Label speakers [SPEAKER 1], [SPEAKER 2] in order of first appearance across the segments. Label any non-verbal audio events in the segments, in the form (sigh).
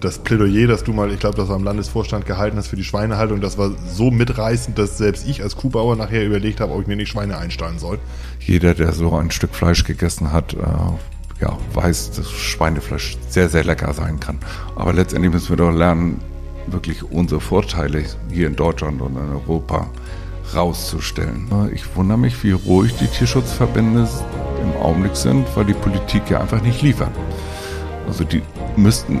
[SPEAKER 1] das Plädoyer, das du mal, ich glaube, das war im Landesvorstand gehalten hast für die Schweinehaltung, das war so mitreißend, dass selbst ich als Kuhbauer nachher überlegt habe, ob ich mir nicht Schweine einstellen soll.
[SPEAKER 2] Jeder, der so ein Stück Fleisch gegessen hat, äh, ja, weiß, dass Schweinefleisch sehr, sehr lecker sein kann. Aber letztendlich müssen wir doch lernen, wirklich unsere Vorteile hier in Deutschland und in Europa rauszustellen. Ich wundere mich, wie ruhig die Tierschutzverbände im Augenblick sind, weil die Politik ja einfach nicht liefert. Also die müssten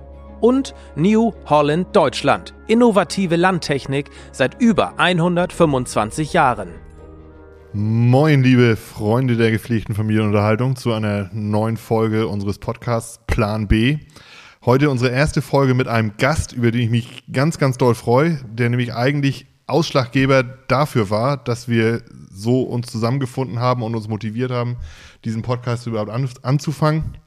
[SPEAKER 3] Und New Holland Deutschland, innovative Landtechnik seit über 125 Jahren.
[SPEAKER 1] Moin, liebe Freunde der gepflegten Familienunterhaltung, zu einer neuen Folge unseres Podcasts Plan B. Heute unsere erste Folge mit einem Gast, über den ich mich ganz, ganz doll freue, der nämlich eigentlich Ausschlaggeber dafür war, dass wir so uns zusammengefunden haben und uns motiviert haben, diesen Podcast überhaupt an, anzufangen.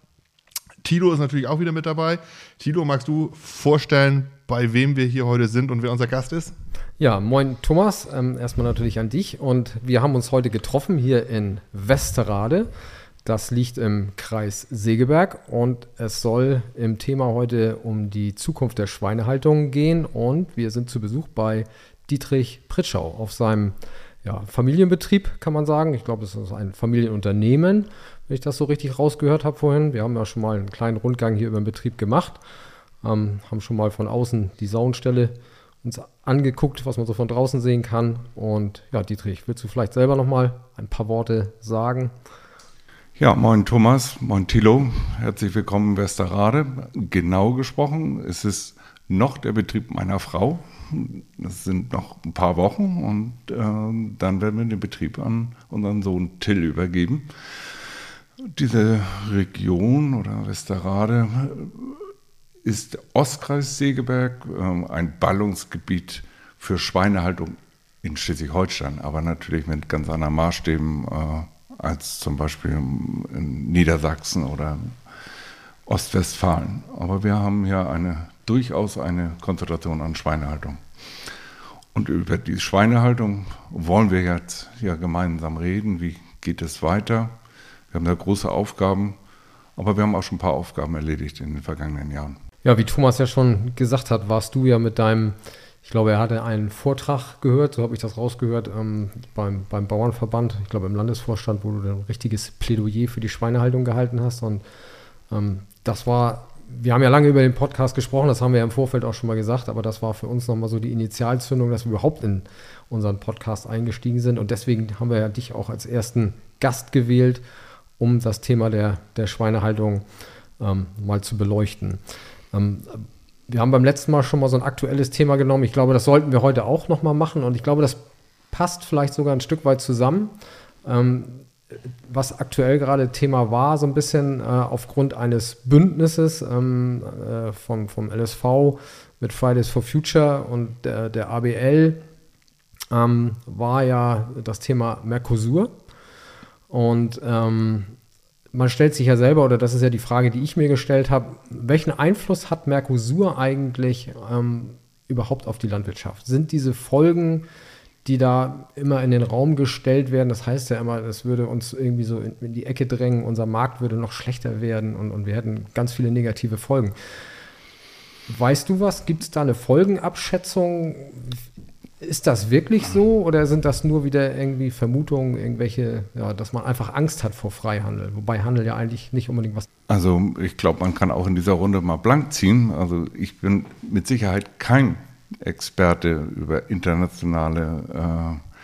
[SPEAKER 1] Tilo ist natürlich auch wieder mit dabei. Tilo, magst du vorstellen, bei wem wir hier heute sind und wer unser Gast ist?
[SPEAKER 4] Ja, moin Thomas, ähm, erstmal natürlich an dich und wir haben uns heute getroffen hier in Westerrade. Das liegt im Kreis Segeberg und es soll im Thema heute um die Zukunft der Schweinehaltung gehen und wir sind zu Besuch bei Dietrich Pritschau auf seinem ja, Familienbetrieb, kann man sagen. Ich glaube, es ist ein Familienunternehmen, wenn ich das so richtig rausgehört habe vorhin. Wir haben ja schon mal einen kleinen Rundgang hier über den Betrieb gemacht, ähm, haben schon mal von außen die Saunstelle uns angeguckt, was man so von draußen sehen kann. Und ja, Dietrich, willst du vielleicht selber noch mal ein paar Worte sagen?
[SPEAKER 2] Ja, moin Thomas, moin Thilo, herzlich willkommen in Westerrade. Genau gesprochen, es ist noch der Betrieb meiner Frau. Das sind noch ein paar Wochen und äh, dann werden wir den Betrieb an unseren Sohn Till übergeben. Diese Region oder Westerrade ist Ostkreis Segeberg, äh, ein Ballungsgebiet für Schweinehaltung in Schleswig-Holstein, aber natürlich mit ganz anderen Maßstäben. Äh, als zum Beispiel in Niedersachsen oder Ostwestfalen. Aber wir haben hier eine, durchaus eine Konzentration an Schweinehaltung. Und über die Schweinehaltung wollen wir jetzt ja gemeinsam reden. Wie geht es weiter? Wir haben da große Aufgaben, aber wir haben auch schon ein paar Aufgaben erledigt in den vergangenen Jahren.
[SPEAKER 4] Ja, wie Thomas ja schon gesagt hat, warst du ja mit deinem ich glaube, er hatte einen Vortrag gehört, so habe ich das rausgehört, ähm, beim, beim Bauernverband, ich glaube im Landesvorstand, wo du ein richtiges Plädoyer für die Schweinehaltung gehalten hast. Und ähm, das war, wir haben ja lange über den Podcast gesprochen, das haben wir ja im Vorfeld auch schon mal gesagt, aber das war für uns nochmal so die Initialzündung, dass wir überhaupt in unseren Podcast eingestiegen sind. Und deswegen haben wir ja dich auch als ersten Gast gewählt, um das Thema der, der Schweinehaltung ähm, mal zu beleuchten. Ähm, wir haben beim letzten Mal schon mal so ein aktuelles Thema genommen. Ich glaube, das sollten wir heute auch noch mal machen. Und ich glaube, das passt vielleicht sogar ein Stück weit zusammen. Ähm, was aktuell gerade Thema war, so ein bisschen äh, aufgrund eines Bündnisses ähm, äh, vom, vom LSV mit Fridays for Future und der, der ABL, ähm, war ja das Thema Mercosur. Und ähm, man stellt sich ja selber, oder das ist ja die Frage, die ich mir gestellt habe, welchen Einfluss hat Mercosur eigentlich ähm, überhaupt auf die Landwirtschaft? Sind diese Folgen, die da immer in den Raum gestellt werden, das heißt ja immer, das würde uns irgendwie so in, in die Ecke drängen, unser Markt würde noch schlechter werden und, und wir hätten ganz viele negative Folgen. Weißt du was? Gibt es da eine Folgenabschätzung? Ist das wirklich so oder sind das nur wieder irgendwie Vermutungen, irgendwelche, ja, dass man einfach Angst hat vor Freihandel? Wobei Handel ja eigentlich nicht unbedingt was.
[SPEAKER 2] Also ich glaube, man kann auch in dieser Runde mal blank ziehen. Also ich bin mit Sicherheit kein Experte über internationale äh,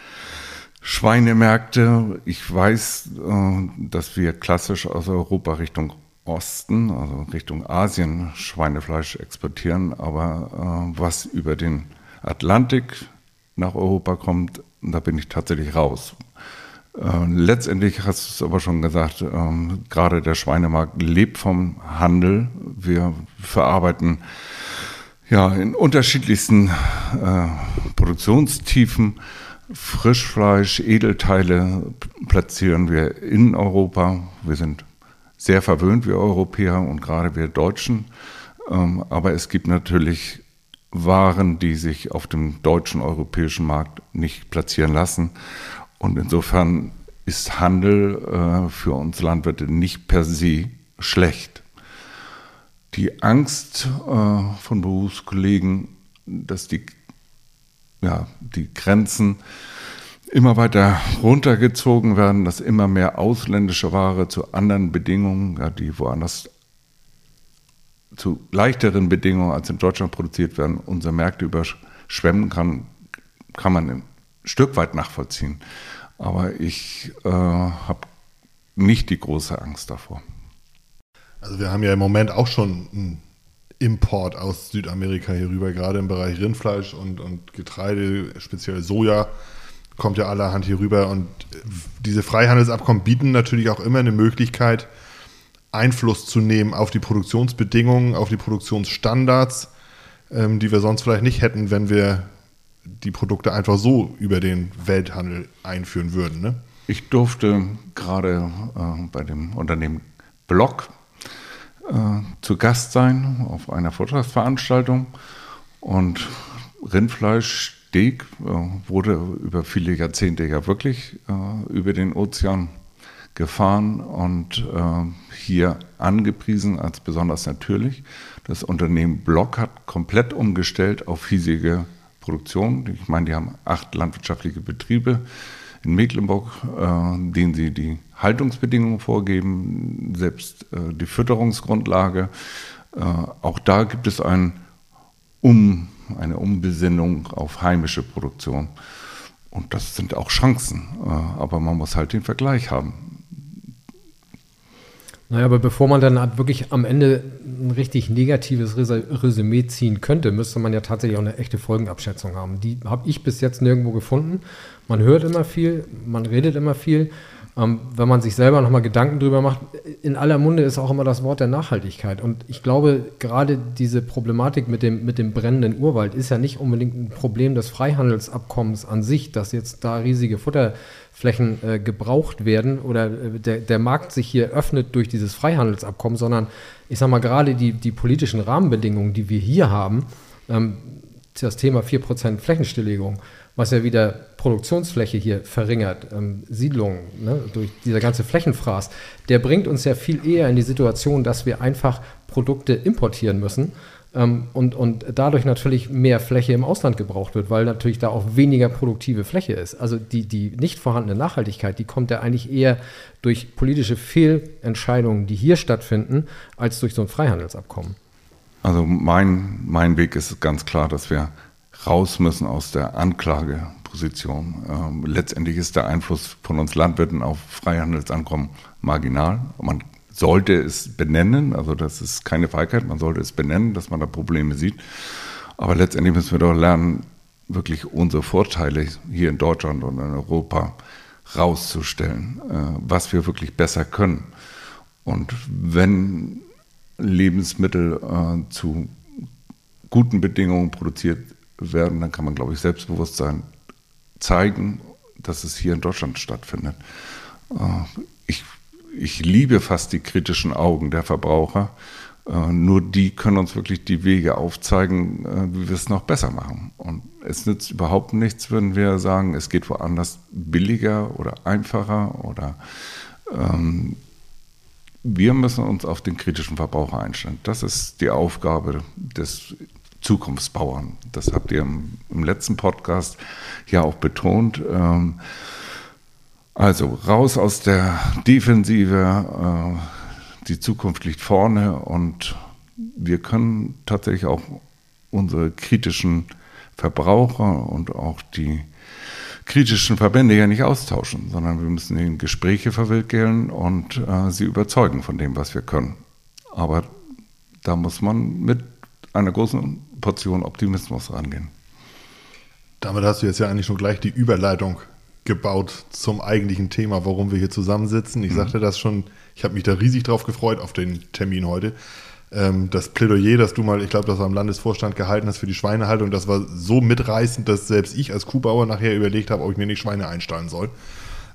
[SPEAKER 2] Schweinemärkte. Ich weiß, äh, dass wir klassisch aus Europa Richtung Osten, also Richtung Asien, Schweinefleisch exportieren, aber äh, was über den Atlantik nach Europa kommt, da bin ich tatsächlich raus. Äh, letztendlich hast du es aber schon gesagt, ähm, gerade der Schweinemarkt lebt vom Handel. Wir verarbeiten ja in unterschiedlichsten äh, Produktionstiefen Frischfleisch, Edelteile platzieren wir in Europa. Wir sind sehr verwöhnt, wir Europäer und gerade wir Deutschen. Ähm, aber es gibt natürlich Waren, die sich auf dem deutschen, europäischen Markt nicht platzieren lassen. Und insofern ist Handel äh, für uns Landwirte nicht per se schlecht. Die Angst äh, von Berufskollegen, dass die, ja, die Grenzen immer weiter runtergezogen werden, dass immer mehr ausländische Ware zu anderen Bedingungen, ja, die woanders zu leichteren Bedingungen als in Deutschland produziert werden, unsere Märkte überschwemmen kann, kann man ein Stück weit nachvollziehen. Aber ich äh, habe nicht die große Angst davor.
[SPEAKER 1] Also wir haben ja im Moment auch schon einen Import aus Südamerika hier rüber, gerade im Bereich Rindfleisch und, und Getreide, speziell Soja, kommt ja allerhand hier rüber. Und diese Freihandelsabkommen bieten natürlich auch immer eine Möglichkeit, Einfluss zu nehmen auf die Produktionsbedingungen, auf die Produktionsstandards, ähm, die wir sonst vielleicht nicht hätten, wenn wir die Produkte einfach so über den Welthandel einführen würden. Ne?
[SPEAKER 2] Ich durfte gerade äh, bei dem Unternehmen Block äh, zu Gast sein auf einer Vortragsveranstaltung und Rindfleisch, Steak äh, wurde über viele Jahrzehnte ja wirklich äh, über den Ozean gefahren und äh, hier angepriesen als besonders natürlich. Das Unternehmen Block hat komplett umgestellt auf hiesige Produktion. Ich meine, die haben acht landwirtschaftliche Betriebe in Mecklenburg, äh, denen sie die Haltungsbedingungen vorgeben, selbst äh, die Fütterungsgrundlage. Äh, auch da gibt es ein um, eine Umbesinnung auf heimische Produktion. Und das sind auch Chancen, äh, aber man muss halt den Vergleich haben.
[SPEAKER 4] Naja, aber bevor man dann wirklich am Ende ein richtig negatives Resümee ziehen könnte, müsste man ja tatsächlich auch eine echte Folgenabschätzung haben. Die habe ich bis jetzt nirgendwo gefunden. Man hört immer viel, man redet immer viel. Ähm, wenn man sich selber nochmal Gedanken drüber macht, in aller Munde ist auch immer das Wort der Nachhaltigkeit. Und ich glaube, gerade diese Problematik mit dem, mit dem brennenden Urwald ist ja nicht unbedingt ein Problem des Freihandelsabkommens an sich, dass jetzt da riesige Futterflächen äh, gebraucht werden oder äh, der, der Markt sich hier öffnet durch dieses Freihandelsabkommen, sondern ich sage mal, gerade die, die politischen Rahmenbedingungen, die wir hier haben, ähm, das Thema 4% Flächenstilllegung, was ja wieder Produktionsfläche hier verringert, ähm, Siedlungen, ne, durch dieser ganze Flächenfraß, der bringt uns ja viel eher in die Situation, dass wir einfach Produkte importieren müssen und, und dadurch natürlich mehr Fläche im Ausland gebraucht wird, weil natürlich da auch weniger produktive Fläche ist. Also die, die nicht vorhandene Nachhaltigkeit, die kommt ja eigentlich eher durch politische Fehlentscheidungen, die hier stattfinden, als durch so ein Freihandelsabkommen.
[SPEAKER 2] Also mein, mein Weg ist ganz klar, dass wir raus müssen aus der Anklageposition. Ähm, letztendlich ist der Einfluss von uns Landwirten auf Freihandelsankommen marginal. Man sollte es benennen, also das ist keine Feigheit, man sollte es benennen, dass man da Probleme sieht. Aber letztendlich müssen wir doch lernen, wirklich unsere Vorteile hier in Deutschland und in Europa rauszustellen, äh, was wir wirklich besser können. Und wenn Lebensmittel äh, zu guten Bedingungen produziert werden, dann kann man, glaube ich, Selbstbewusstsein zeigen, dass es hier in Deutschland stattfindet. Äh, ich, ich liebe fast die kritischen Augen der Verbraucher. Äh, nur die können uns wirklich die Wege aufzeigen, äh, wie wir es noch besser machen. Und es nützt überhaupt nichts, wenn wir sagen, es geht woanders billiger oder einfacher oder ähm, wir müssen uns auf den kritischen Verbraucher einstellen. Das ist die Aufgabe des Zukunftsbauern. Das habt ihr im, im letzten Podcast ja auch betont. Ähm, also raus aus der Defensive, äh, die Zukunft liegt vorne und wir können tatsächlich auch unsere kritischen Verbraucher und auch die kritischen Verbände ja nicht austauschen, sondern wir müssen in Gespräche verwickeln und äh, sie überzeugen von dem, was wir können. Aber da muss man mit einer großen Portion Optimismus rangehen.
[SPEAKER 1] Damit hast du jetzt ja eigentlich schon gleich die Überleitung gebaut zum eigentlichen Thema, warum wir hier zusammensitzen. Ich mhm. sagte das schon, ich habe mich da riesig drauf gefreut auf den Termin heute. Ähm, das Plädoyer, das du mal, ich glaube, das war im Landesvorstand gehalten hast für die Schweinehaltung, das war so mitreißend, dass selbst ich als Kuhbauer nachher überlegt habe, ob ich mir nicht Schweine einstellen soll.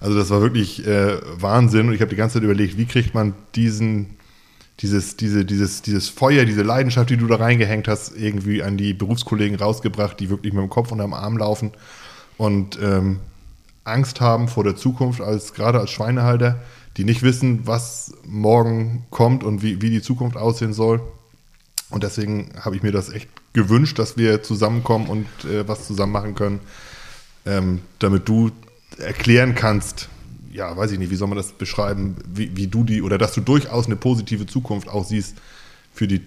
[SPEAKER 1] Also das war wirklich äh, Wahnsinn und ich habe die ganze Zeit überlegt, wie kriegt man diesen, dieses, diese, dieses, dieses Feuer, diese Leidenschaft, die du da reingehängt hast, irgendwie an die Berufskollegen rausgebracht, die wirklich mit dem Kopf unterm Arm laufen und ähm, Angst haben vor der Zukunft, als gerade als Schweinehalter die nicht wissen, was morgen kommt und wie, wie die Zukunft aussehen soll. Und deswegen habe ich mir das echt gewünscht, dass wir zusammenkommen und äh, was zusammen machen können, ähm, damit du erklären kannst, ja, weiß ich nicht, wie soll man das beschreiben, wie, wie du die, oder dass du durchaus eine positive Zukunft auch siehst für die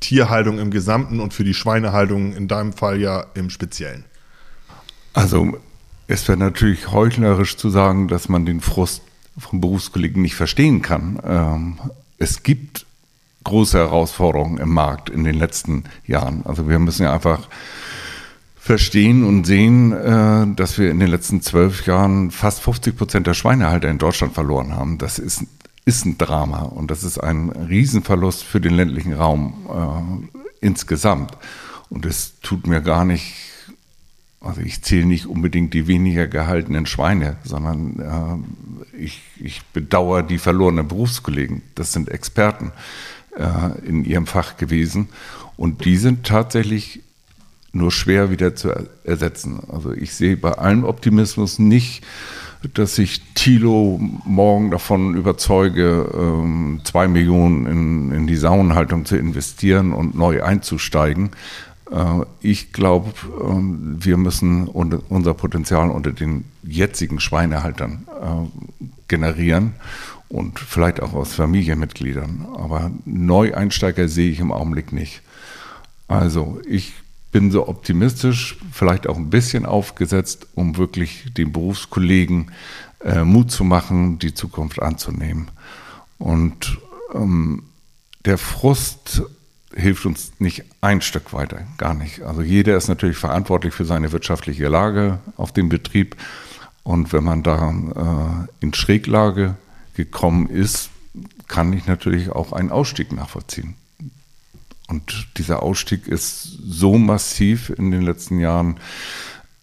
[SPEAKER 1] Tierhaltung im Gesamten und für die Schweinehaltung in deinem Fall ja im Speziellen.
[SPEAKER 2] Also es wäre natürlich heuchlerisch zu sagen, dass man den Frust von Berufskollegen nicht verstehen kann. Ähm, es gibt große Herausforderungen im Markt in den letzten Jahren. Also wir müssen ja einfach verstehen und sehen, äh, dass wir in den letzten zwölf Jahren fast 50 Prozent der Schweinehalter in Deutschland verloren haben. Das ist, ist ein Drama und das ist ein Riesenverlust für den ländlichen Raum äh, insgesamt. Und es tut mir gar nicht also ich zähle nicht unbedingt die weniger gehaltenen Schweine, sondern äh, ich, ich bedauere die verlorenen Berufskollegen. Das sind Experten äh, in ihrem Fach gewesen und die sind tatsächlich nur schwer wieder zu ersetzen. Also ich sehe bei allem Optimismus nicht, dass ich Thilo morgen davon überzeuge, ähm, zwei Millionen in, in die Saunenhaltung zu investieren und neu einzusteigen. Äh, ich glaube, ähm, wir müssen unser Potenzial unter den jetzigen Schweinehaltern äh, generieren und vielleicht auch aus Familienmitgliedern. Aber Neueinsteiger sehe ich im Augenblick nicht. Also ich bin so optimistisch, vielleicht auch ein bisschen aufgesetzt, um wirklich den Berufskollegen äh, Mut zu machen, die Zukunft anzunehmen. Und ähm, der Frust hilft uns nicht ein Stück weiter, gar nicht. Also jeder ist natürlich verantwortlich für seine wirtschaftliche Lage auf dem Betrieb. Und wenn man da äh, in Schräglage gekommen ist, kann ich natürlich auch einen Ausstieg nachvollziehen. Und dieser Ausstieg ist so massiv in den letzten Jahren,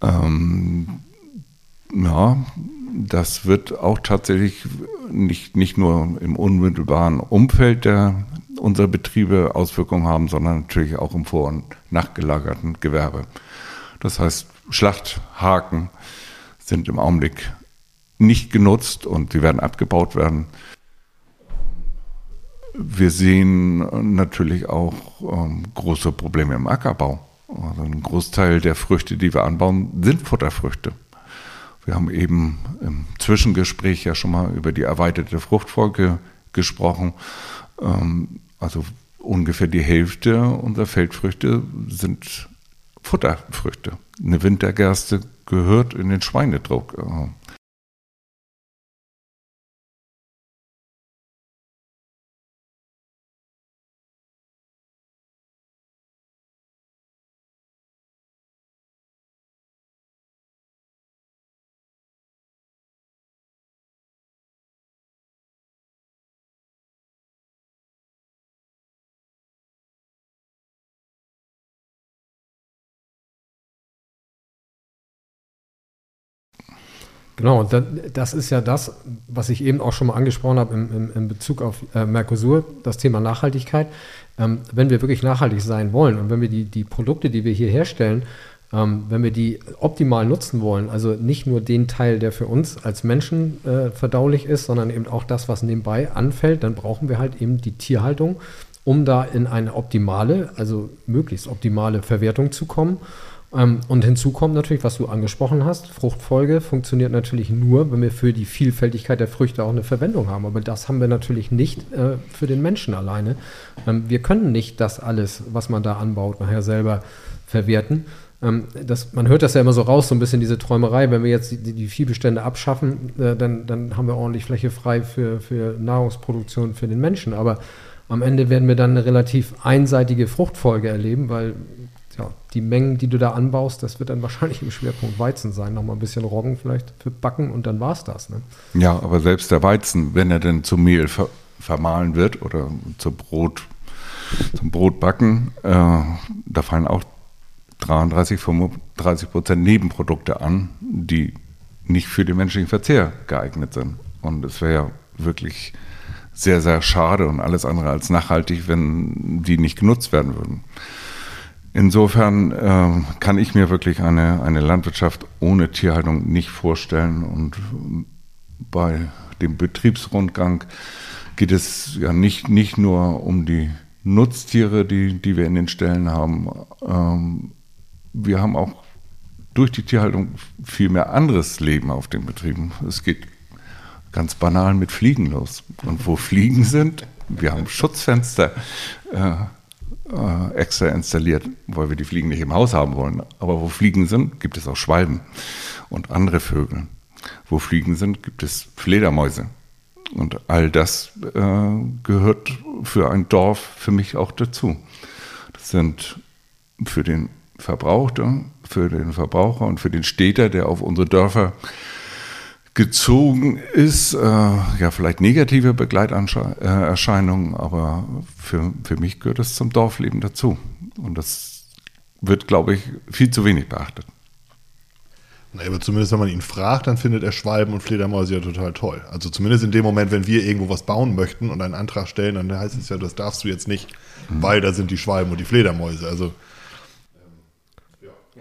[SPEAKER 2] ähm, ja, das wird auch tatsächlich nicht, nicht nur im unmittelbaren Umfeld der unserer Betriebe Auswirkungen haben, sondern natürlich auch im vor- und nachgelagerten Gewerbe. Das heißt, Schlachthaken sind im Augenblick nicht genutzt und sie werden abgebaut werden. Wir sehen natürlich auch ähm, große Probleme im Ackerbau. Also ein Großteil der Früchte, die wir anbauen, sind Futterfrüchte. Wir haben eben im Zwischengespräch ja schon mal über die erweiterte Fruchtfolge gesprochen. Ähm, also ungefähr die Hälfte unserer Feldfrüchte sind Futterfrüchte. Eine Wintergerste gehört in den Schweinedruck.
[SPEAKER 4] Genau, das ist ja das, was ich eben auch schon mal angesprochen habe im, im, in Bezug auf äh, Mercosur, das Thema Nachhaltigkeit. Ähm, wenn wir wirklich nachhaltig sein wollen und wenn wir die, die Produkte, die wir hier herstellen, ähm, wenn wir die optimal nutzen wollen, also nicht nur den Teil, der für uns als Menschen äh, verdaulich ist, sondern eben auch das, was nebenbei anfällt, dann brauchen wir halt eben die Tierhaltung, um da in eine optimale, also möglichst optimale Verwertung zu kommen. Ähm, und hinzu kommt natürlich, was du angesprochen hast, Fruchtfolge funktioniert natürlich nur, wenn wir für die Vielfältigkeit der Früchte auch eine Verwendung haben. Aber das haben wir natürlich nicht äh, für den Menschen alleine. Ähm, wir können nicht das alles, was man da anbaut, nachher selber verwerten. Ähm, das, man hört das ja immer so raus, so ein bisschen diese Träumerei. Wenn wir jetzt die, die Viehbestände abschaffen, äh, dann, dann haben wir ordentlich Fläche frei für, für Nahrungsproduktion für den Menschen. Aber am Ende werden wir dann eine relativ einseitige Fruchtfolge erleben, weil ja, die Mengen, die du da anbaust, das wird dann wahrscheinlich im Schwerpunkt Weizen sein. Nochmal ein bisschen Roggen vielleicht für Backen und dann war es das. Ne?
[SPEAKER 2] Ja, aber selbst der Weizen, wenn er denn zu Mehl ver vermahlen wird oder zu Brot, zum Brotbacken, äh, da fallen auch 33, 35 Prozent Nebenprodukte an, die nicht für den menschlichen Verzehr geeignet sind. Und es wäre ja wirklich sehr, sehr schade und alles andere als nachhaltig, wenn die nicht genutzt werden würden. Insofern äh, kann ich mir wirklich eine, eine Landwirtschaft ohne Tierhaltung nicht vorstellen. Und bei dem Betriebsrundgang geht es ja nicht, nicht nur um die Nutztiere, die, die wir in den Ställen haben. Ähm, wir haben auch durch die Tierhaltung viel mehr anderes Leben auf den Betrieben. Es geht ganz banal mit Fliegen los. Und wo Fliegen sind, wir haben Schutzfenster. Äh, äh, extra installiert, weil wir die Fliegen nicht im Haus haben wollen. Aber wo Fliegen sind, gibt es auch Schwalben und andere Vögel. Wo Fliegen sind, gibt es Fledermäuse. Und all das äh, gehört für ein Dorf für mich auch dazu. Das sind für den Verbraucher, für den Verbraucher und für den Städter, der auf unsere Dörfer gezogen ist. Äh, ja, vielleicht negative Begleiterscheinungen, aber für, für mich gehört es zum Dorfleben dazu. Und das wird, glaube ich, viel zu wenig beachtet.
[SPEAKER 1] Na, aber zumindest, wenn man ihn fragt, dann findet er Schwalben und Fledermäuse ja total toll. Also zumindest in dem Moment, wenn wir irgendwo was bauen möchten und einen Antrag stellen, dann heißt es ja, das darfst du jetzt nicht, mhm. weil da sind die Schwalben und die Fledermäuse. Also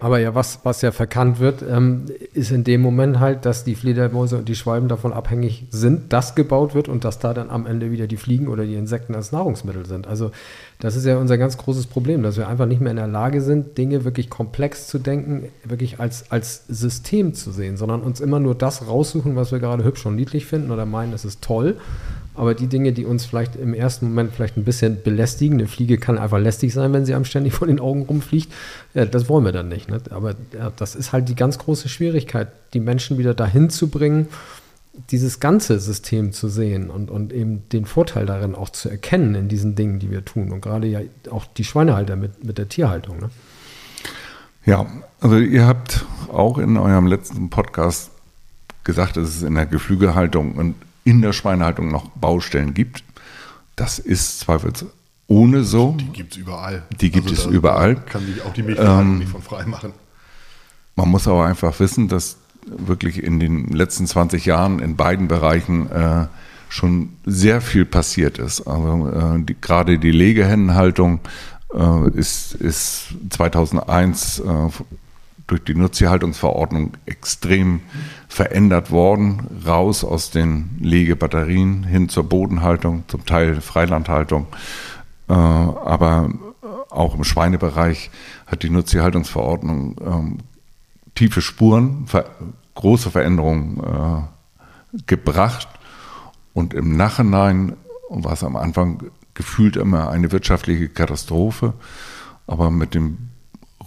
[SPEAKER 4] aber ja, was, was ja verkannt wird, ähm, ist in dem Moment halt, dass die Fledermäuse und die Schwalben davon abhängig sind, dass gebaut wird und dass da dann am Ende wieder die Fliegen oder die Insekten als Nahrungsmittel sind. Also das ist ja unser ganz großes Problem, dass wir einfach nicht mehr in der Lage sind, Dinge wirklich komplex zu denken, wirklich als, als System zu sehen, sondern uns immer nur das raussuchen, was wir gerade hübsch und niedlich finden oder meinen, es ist toll aber die Dinge, die uns vielleicht im ersten Moment vielleicht ein bisschen belästigen, eine Fliege kann einfach lästig sein, wenn sie einem ständig vor den Augen rumfliegt, ja, das wollen wir dann nicht. Ne? Aber ja, das ist halt die ganz große Schwierigkeit, die Menschen wieder dahin zu bringen, dieses ganze System zu sehen und, und eben den Vorteil darin auch zu erkennen in diesen Dingen, die wir tun. Und gerade ja auch die Schweinehalter mit, mit der Tierhaltung. Ne?
[SPEAKER 2] Ja, also ihr habt auch in eurem letzten Podcast gesagt, es in der Geflügelhaltung und in der Schweinehaltung noch Baustellen gibt. Das ist zweifelsohne so.
[SPEAKER 1] Die gibt es überall.
[SPEAKER 2] Die gibt also es überall.
[SPEAKER 1] Kann sich auch die Milchverhaltung ähm, nicht von frei machen.
[SPEAKER 2] Man muss aber einfach wissen, dass wirklich in den letzten 20 Jahren in beiden Bereichen äh, schon sehr viel passiert ist. Also äh, die, gerade die Legehennenhaltung äh, ist, ist 2001 äh, durch die Nutztierhaltungsverordnung extrem verändert worden, raus aus den Legebatterien hin zur Bodenhaltung, zum Teil Freilandhaltung. Äh, aber auch im Schweinebereich hat die Nutztierhaltungsverordnung ähm, tiefe Spuren, große Veränderungen äh, gebracht. Und im Nachhinein war es am Anfang gefühlt immer eine wirtschaftliche Katastrophe. Aber mit dem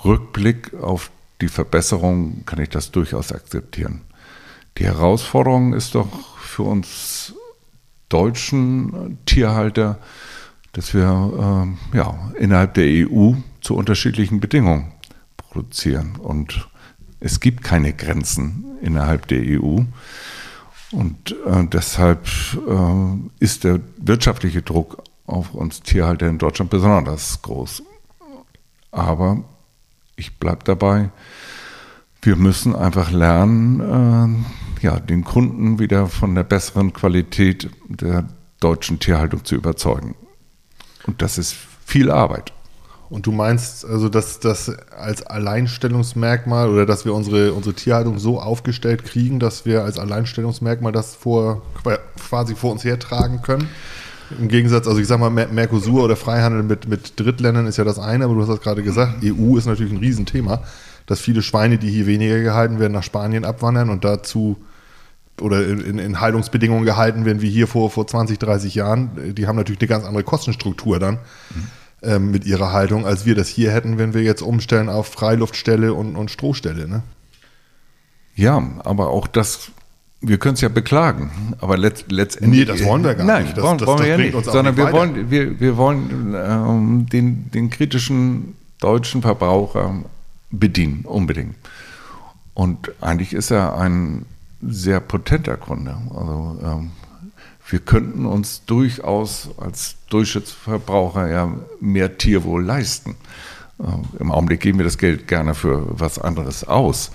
[SPEAKER 2] Rückblick auf die Verbesserung kann ich das durchaus akzeptieren. Die Herausforderung ist doch für uns deutschen Tierhalter, dass wir äh, ja, innerhalb der EU zu unterschiedlichen Bedingungen produzieren. Und es gibt keine Grenzen innerhalb der EU. Und äh, deshalb äh, ist der wirtschaftliche Druck auf uns Tierhalter in Deutschland besonders groß. Aber ich bleibe dabei, wir müssen einfach lernen, äh, ja, den Kunden wieder von der besseren Qualität der deutschen Tierhaltung zu überzeugen. Und das ist viel Arbeit.
[SPEAKER 1] Und du meinst also, dass das als Alleinstellungsmerkmal oder dass wir unsere, unsere Tierhaltung so aufgestellt kriegen, dass wir als Alleinstellungsmerkmal das vor, quasi vor uns hertragen können? Im Gegensatz, also ich sag mal, Mercosur oder Freihandel mit, mit Drittländern ist ja das eine, aber du hast das gerade gesagt, EU ist natürlich ein Riesenthema, dass viele Schweine, die hier weniger gehalten werden, nach Spanien abwandern und dazu oder in, in Haltungsbedingungen gehalten werden wie hier vor, vor 20, 30 Jahren. Die haben natürlich eine ganz andere Kostenstruktur dann mhm. ähm, mit ihrer Haltung, als wir das hier hätten, wenn wir jetzt umstellen auf Freiluftstelle und, und Strohstelle. Ne?
[SPEAKER 2] Ja, aber auch das wir können es ja beklagen, aber letzt, letztendlich.
[SPEAKER 1] Nee, das wollen wir gar
[SPEAKER 2] nein,
[SPEAKER 1] nicht.
[SPEAKER 2] Das, wollen,
[SPEAKER 1] das,
[SPEAKER 2] wollen wir ja nicht. Sondern nicht wir, wollen, wir, wir wollen ähm, den, den kritischen deutschen Verbraucher bedienen, unbedingt. Und eigentlich ist er ein sehr potenter Kunde. Also ähm, wir könnten uns durchaus als Durchschnittsverbraucher ja mehr Tierwohl leisten. Äh, Im Augenblick geben wir das Geld gerne für was anderes aus.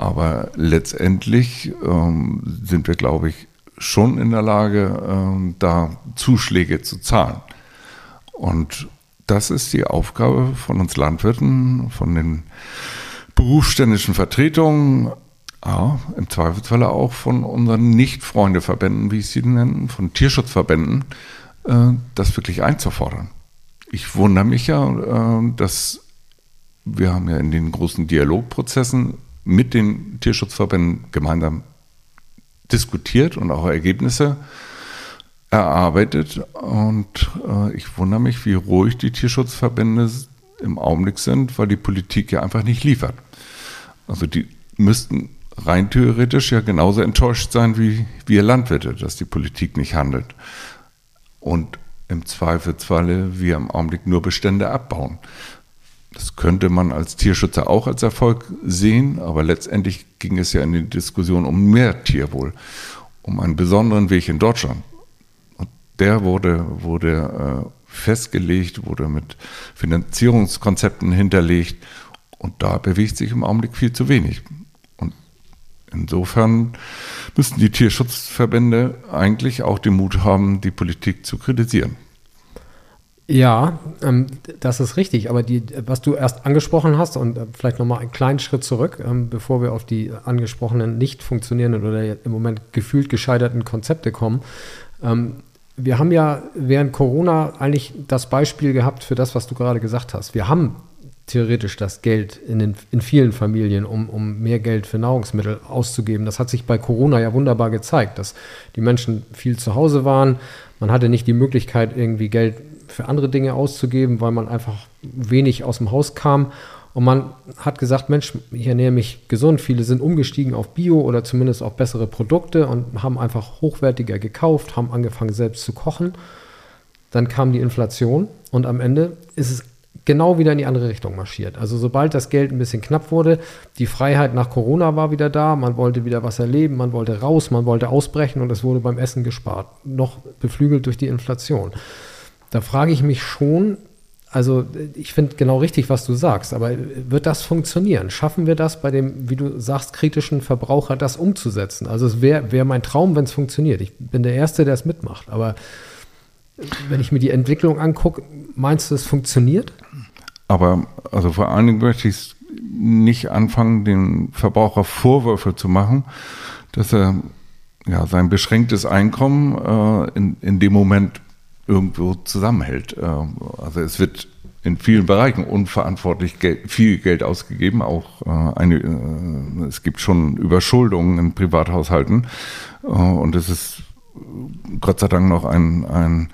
[SPEAKER 2] Aber letztendlich ähm, sind wir, glaube ich, schon in der Lage, ähm, da Zuschläge zu zahlen. Und das ist die Aufgabe von uns Landwirten, von den berufsständischen Vertretungen, ja, im Zweifelsfalle auch von unseren Nicht-Freunde-Verbänden, wie ich sie nennen, von Tierschutzverbänden, äh, das wirklich einzufordern. Ich wundere mich ja, äh, dass wir haben ja in den großen Dialogprozessen mit den Tierschutzverbänden gemeinsam diskutiert und auch Ergebnisse erarbeitet. Und äh, ich wundere mich, wie ruhig die Tierschutzverbände im Augenblick sind, weil die Politik ja einfach nicht liefert. Also die müssten rein theoretisch ja genauso enttäuscht sein wie wir Landwirte, dass die Politik nicht handelt. Und im Zweifelsfalle wir im Augenblick nur Bestände abbauen. Das könnte man als Tierschützer auch als Erfolg sehen, aber letztendlich ging es ja in der Diskussion um mehr Tierwohl, um einen besonderen Weg in Deutschland. Und der wurde, wurde äh, festgelegt, wurde mit Finanzierungskonzepten hinterlegt und da bewegt sich im Augenblick viel zu wenig. Und insofern müssten die Tierschutzverbände eigentlich auch den Mut haben, die Politik zu kritisieren.
[SPEAKER 4] Ja, ähm, das ist richtig. Aber die, was du erst angesprochen hast und äh, vielleicht nochmal einen kleinen Schritt zurück, ähm, bevor wir auf die angesprochenen nicht funktionierenden oder im Moment gefühlt gescheiterten Konzepte kommen. Ähm, wir haben ja während Corona eigentlich das Beispiel gehabt für das, was du gerade gesagt hast. Wir haben theoretisch das Geld in, den, in vielen Familien, um, um mehr Geld für Nahrungsmittel auszugeben. Das hat sich bei Corona ja wunderbar gezeigt, dass die Menschen viel zu Hause waren. Man hatte nicht die Möglichkeit, irgendwie Geld für andere Dinge auszugeben, weil man einfach wenig aus dem Haus kam. Und man hat gesagt, Mensch, ich ernähre mich gesund. Viele sind umgestiegen auf Bio oder zumindest auf bessere Produkte und haben einfach hochwertiger gekauft, haben angefangen selbst zu kochen. Dann kam die Inflation und am Ende ist es genau wieder in die andere Richtung marschiert. Also sobald das Geld ein bisschen knapp wurde, die Freiheit nach Corona war wieder da, man wollte wieder was erleben, man wollte raus, man wollte ausbrechen und es wurde beim Essen gespart. Noch beflügelt durch die Inflation. Da frage ich mich schon, also ich finde genau richtig, was du sagst, aber wird das funktionieren? Schaffen wir das bei dem, wie du sagst, kritischen Verbraucher, das umzusetzen? Also es wäre wär mein Traum, wenn es funktioniert. Ich bin der Erste, der es mitmacht, aber wenn ich mir die Entwicklung angucke, meinst du, es funktioniert?
[SPEAKER 2] Aber also vor allen Dingen möchte ich nicht anfangen, den Verbraucher Vorwürfe zu machen, dass er ja, sein beschränktes Einkommen äh, in, in dem Moment irgendwo zusammenhält. Äh, also es wird in vielen Bereichen unverantwortlich viel Geld ausgegeben. Auch äh, eine, äh, es gibt schon Überschuldungen in Privathaushalten. Äh, und es ist Gott sei Dank noch ein, ein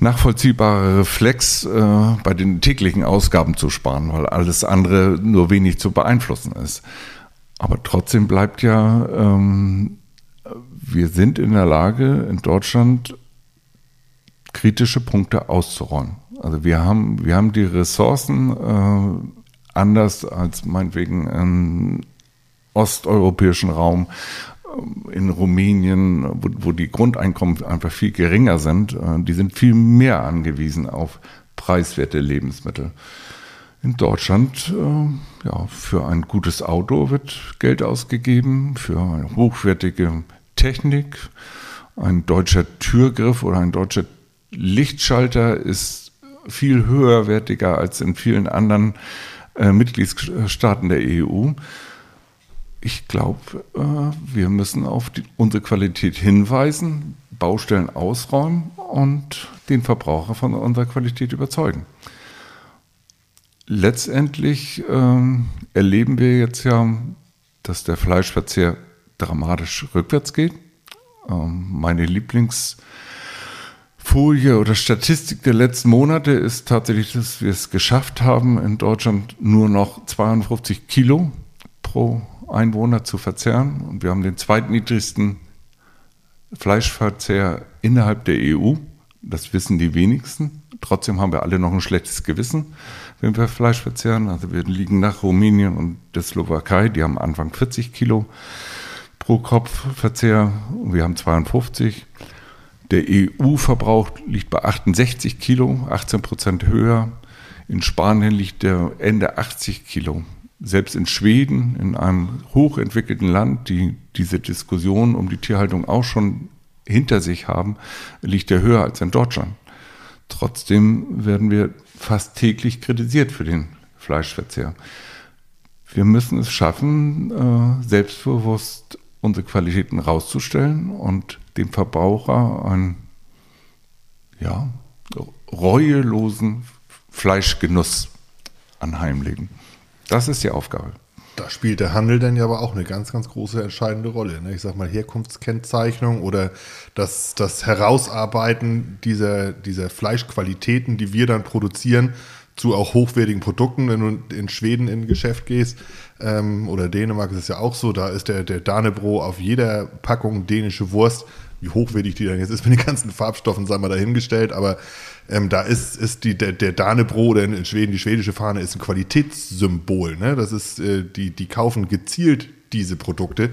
[SPEAKER 2] nachvollziehbarer Reflex, bei den täglichen Ausgaben zu sparen, weil alles andere nur wenig zu beeinflussen ist. Aber trotzdem bleibt ja, ähm, wir sind in der Lage, in Deutschland kritische Punkte auszuräumen. Also wir haben, wir haben die Ressourcen äh, anders als meinetwegen im osteuropäischen Raum, äh, in Rumänien, wo, wo, die Grundeinkommen einfach viel geringer sind. Äh, die sind viel mehr angewiesen auf preiswerte Lebensmittel. In Deutschland, äh, ja, für ein gutes Auto wird Geld ausgegeben, für eine hochwertige Technik. Ein deutscher Türgriff oder ein deutscher Lichtschalter ist viel höherwertiger als in vielen anderen äh, Mitgliedstaaten der EU. Ich glaube, äh, wir müssen auf die, unsere Qualität hinweisen, Baustellen ausräumen und den Verbraucher von unserer Qualität überzeugen. Letztendlich äh, erleben wir jetzt ja, dass der Fleischverzehr dramatisch rückwärts geht. Ähm, meine Lieblings- Folie oder Statistik der letzten Monate ist tatsächlich, dass wir es geschafft haben, in Deutschland nur noch 52 Kilo pro Einwohner zu verzehren. Und wir haben den zweitniedrigsten Fleischverzehr innerhalb der EU Das wissen die wenigsten. Trotzdem haben wir alle noch ein schlechtes Gewissen, wenn wir Fleisch verzehren. Also wir liegen nach Rumänien und der Slowakei, die haben Anfang 40 Kilo pro Kopf Verzehr und wir haben 52. Der EU-Verbrauch liegt bei 68 Kilo, 18 Prozent höher. In Spanien liegt der Ende 80 Kilo. Selbst in Schweden, in einem hochentwickelten Land, die diese Diskussion um die Tierhaltung auch schon hinter sich haben, liegt er höher als in Deutschland. Trotzdem werden wir fast täglich kritisiert für den Fleischverzehr. Wir müssen es schaffen, äh, selbstbewusst unsere Qualitäten rauszustellen und dem Verbraucher einen ja, reuelosen Fleischgenuss anheimlegen. Das ist die Aufgabe.
[SPEAKER 1] Da spielt der Handel dann ja aber auch eine ganz, ganz große entscheidende Rolle. Ne? Ich sag mal Herkunftskennzeichnung oder das, das Herausarbeiten dieser, dieser Fleischqualitäten, die wir dann produzieren, zu auch hochwertigen Produkten. Wenn du in Schweden in ein Geschäft gehst ähm, oder Dänemark ist es ja auch so, da ist der, der Danebro auf jeder Packung dänische Wurst. Wie hochwertig die dann jetzt ist mit den ganzen Farbstoffen, sei mal dahingestellt, aber ähm, da ist, ist die, der, der Danebro oder in Schweden die schwedische Fahne ist ein Qualitätssymbol. Ne? Das ist, äh, die, die kaufen gezielt diese Produkte.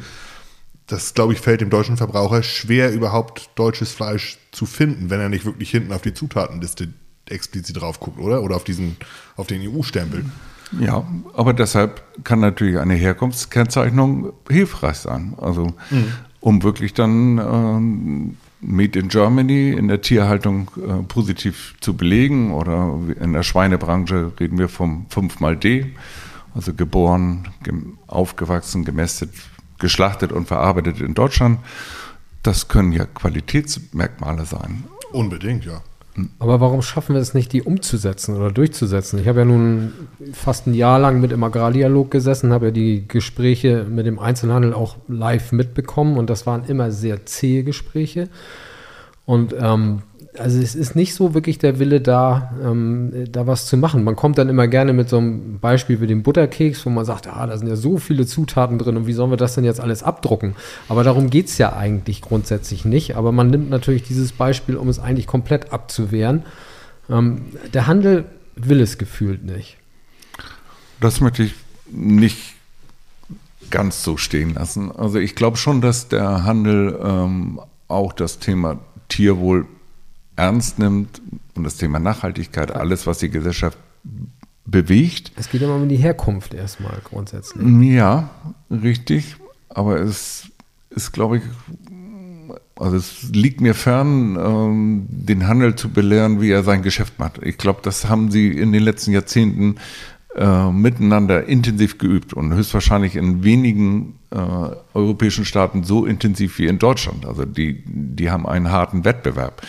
[SPEAKER 1] Das, glaube ich, fällt dem deutschen Verbraucher schwer, überhaupt deutsches Fleisch zu finden, wenn er nicht wirklich hinten auf die Zutatenliste explizit drauf guckt, oder? Oder auf diesen, auf den EU-Stempel.
[SPEAKER 2] Ja, aber deshalb kann natürlich eine Herkunftskennzeichnung hilfreich sein. Also, mhm. um wirklich dann ähm, Made in Germany in der Tierhaltung äh, positiv zu belegen oder in der Schweinebranche reden wir vom 5x-D, also geboren, gem aufgewachsen, gemästet, geschlachtet und verarbeitet in Deutschland. Das können ja Qualitätsmerkmale sein.
[SPEAKER 1] Unbedingt, ja.
[SPEAKER 4] Aber warum schaffen wir es nicht, die umzusetzen oder durchzusetzen? Ich habe ja nun fast ein Jahr lang mit im Agrardialog gesessen, habe ja die Gespräche mit dem Einzelhandel auch live mitbekommen und das waren immer sehr zähe Gespräche. Und ähm, also es ist nicht so wirklich der Wille da, ähm, da was zu machen. Man kommt dann immer gerne mit so einem Beispiel wie dem Butterkeks, wo man sagt, ah, da sind ja so viele Zutaten drin und wie sollen wir das denn jetzt alles abdrucken? Aber darum geht es ja eigentlich grundsätzlich nicht. Aber man nimmt natürlich dieses Beispiel, um es eigentlich komplett abzuwehren. Ähm, der Handel will es gefühlt nicht.
[SPEAKER 2] Das möchte ich nicht ganz so stehen lassen. Also ich glaube schon, dass der Handel ähm, auch das Thema Tierwohl ernst nimmt und das Thema Nachhaltigkeit, alles, was die Gesellschaft bewegt.
[SPEAKER 4] Es geht immer um die Herkunft erstmal grundsätzlich.
[SPEAKER 2] Ja, richtig. Aber es ist, glaube ich, also es liegt mir fern, ähm, den Handel zu belehren, wie er sein Geschäft macht. Ich glaube, das haben sie in den letzten Jahrzehnten äh, miteinander intensiv geübt und höchstwahrscheinlich in wenigen äh, europäischen Staaten so intensiv wie in Deutschland. Also die, die haben einen harten Wettbewerb.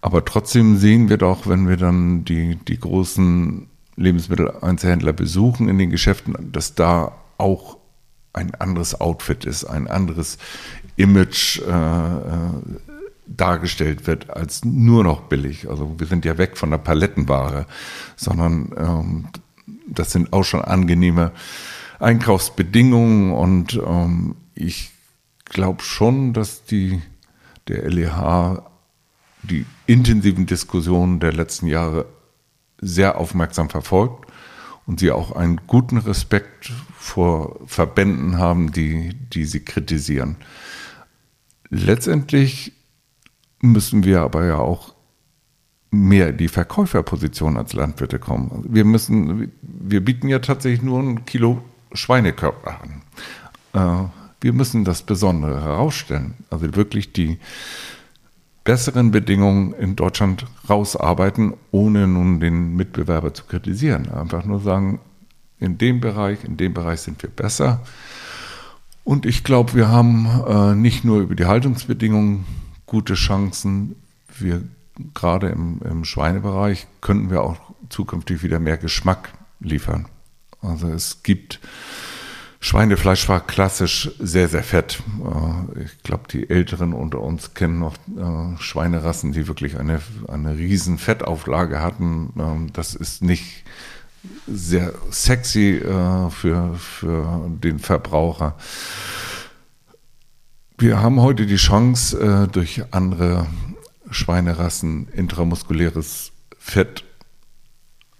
[SPEAKER 2] Aber trotzdem sehen wir doch, wenn wir dann die, die großen Lebensmitteleinzelhändler besuchen in den Geschäften, dass da auch ein anderes Outfit ist, ein anderes Image äh, äh, dargestellt wird als nur noch billig. Also wir sind ja weg von der Palettenware, sondern ähm, das sind auch schon angenehme Einkaufsbedingungen und ähm, ich glaube schon, dass die, der LEH die intensiven Diskussionen der letzten Jahre sehr aufmerksam verfolgt und sie auch einen guten Respekt vor Verbänden haben, die, die sie kritisieren. Letztendlich müssen wir aber ja auch mehr die Verkäuferposition als Landwirte kommen. Wir müssen, wir bieten ja tatsächlich nur ein Kilo Schweinekörper an. Äh, wir müssen das Besondere herausstellen. Also wirklich die, besseren Bedingungen in Deutschland rausarbeiten, ohne nun den Mitbewerber zu kritisieren. Einfach nur sagen, in dem Bereich, in dem Bereich sind wir besser. Und ich glaube, wir haben äh, nicht nur über die Haltungsbedingungen gute Chancen, wir gerade im, im Schweinebereich könnten wir auch zukünftig wieder mehr Geschmack liefern. Also es gibt Schweinefleisch war klassisch sehr, sehr fett. Äh, ich glaube, die Älteren unter uns kennen noch äh, Schweinerassen, die wirklich eine, eine riesen Fettauflage hatten. Ähm, das ist nicht sehr sexy äh, für, für den Verbraucher. Wir haben heute die Chance, durch andere Schweinerassen intramuskuläres Fett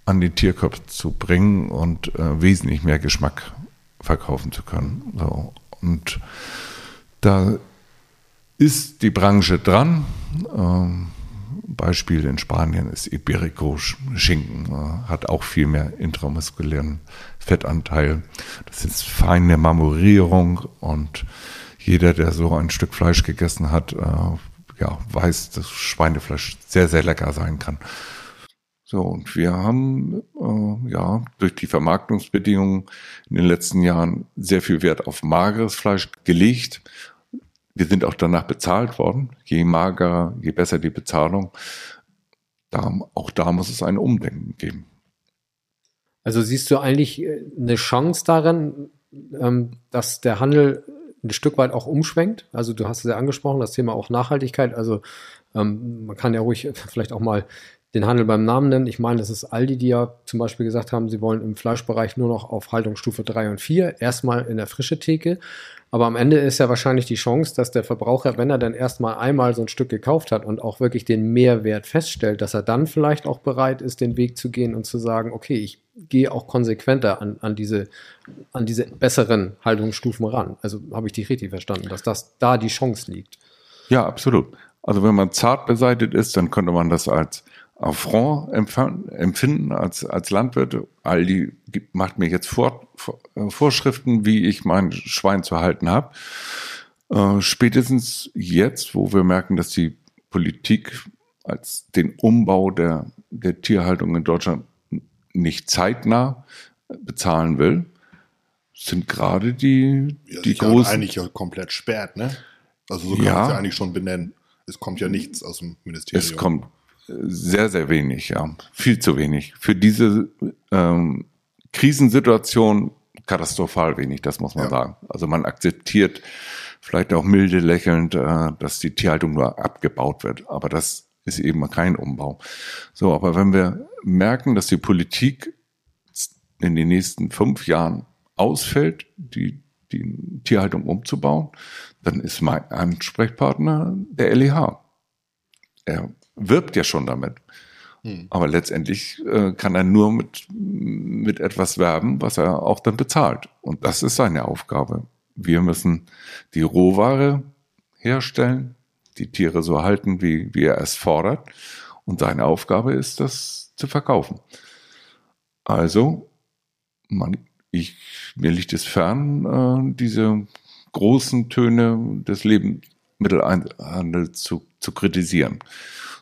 [SPEAKER 2] an den Tierkörper zu bringen und wesentlich mehr Geschmack verkaufen zu können. So. Und da ist die Branche dran. Ähm, Beispiel in Spanien ist Iberico Schinken, äh, hat auch viel mehr intramuskulären Fettanteil. Das ist feine Marmorierung und jeder, der so ein Stück Fleisch gegessen hat, äh, ja, weiß, dass Schweinefleisch sehr, sehr lecker sein kann. So, und wir haben äh, ja durch die Vermarktungsbedingungen in den letzten Jahren sehr viel Wert auf mageres Fleisch gelegt. Wir sind auch danach bezahlt worden. Je magerer, je besser die Bezahlung. Da, auch da muss es ein Umdenken geben.
[SPEAKER 4] Also siehst du eigentlich äh, eine Chance darin, ähm, dass der Handel ein Stück weit auch umschwenkt. Also du hast es ja angesprochen, das Thema auch Nachhaltigkeit. Also ähm, man kann ja ruhig (laughs) vielleicht auch mal den Handel beim Namen nennen. Ich meine, das ist Aldi, die ja zum Beispiel gesagt haben, sie wollen im Fleischbereich nur noch auf Haltungsstufe 3 und 4, erstmal in der frische Theke. Aber am Ende ist ja wahrscheinlich die Chance, dass der Verbraucher, wenn er dann erstmal einmal so ein Stück gekauft hat und auch wirklich den Mehrwert feststellt, dass er dann vielleicht auch bereit ist, den Weg zu gehen und zu sagen, okay, ich gehe auch konsequenter an, an, diese, an diese besseren Haltungsstufen ran. Also habe ich dich richtig verstanden, dass das da die Chance liegt.
[SPEAKER 2] Ja, absolut. Also wenn man zart beseitigt ist, dann könnte man das als Affront empfinden als, als Landwirt. Aldi macht mir jetzt vor, äh, Vorschriften, wie ich mein Schwein zu halten habe. Äh, spätestens jetzt, wo wir merken, dass die Politik als den Umbau der, der Tierhaltung in Deutschland nicht zeitnah bezahlen will, sind gerade die,
[SPEAKER 1] ja,
[SPEAKER 2] die
[SPEAKER 1] großen. eigentlich komplett sperrt, ne? Also so kann
[SPEAKER 2] Ja.
[SPEAKER 1] man es ja eigentlich schon benennen. Es kommt ja nichts aus dem Ministerium.
[SPEAKER 2] Es kommt sehr, sehr wenig, ja. Viel zu wenig. Für diese ähm, Krisensituation katastrophal wenig, das muss man
[SPEAKER 1] Ja.
[SPEAKER 2] sagen. Also man akzeptiert vielleicht auch milde lächelnd, äh, dass die Tierhaltung nur abgebaut wird. Aber das ist eben kein Umbau. So, aber wenn wir merken, dass die Politik in den nächsten fünf Jahren ausfällt, die, die Tierhaltung umzubauen, dann ist mein Ansprechpartner der LEH. Er wirbt ja schon damit. Aber letztendlich äh, kann er nur mit, mit etwas werben, was er auch dann bezahlt. Und das ist seine Aufgabe. Wir müssen die Rohware herstellen, die Tiere so halten, wie, wie er es fordert. Und seine Aufgabe ist, das zu verkaufen. Also, man, ich, mir liegt es fern, äh, diese großen Töne des Lebensmittelhandels zu, zu kritisieren,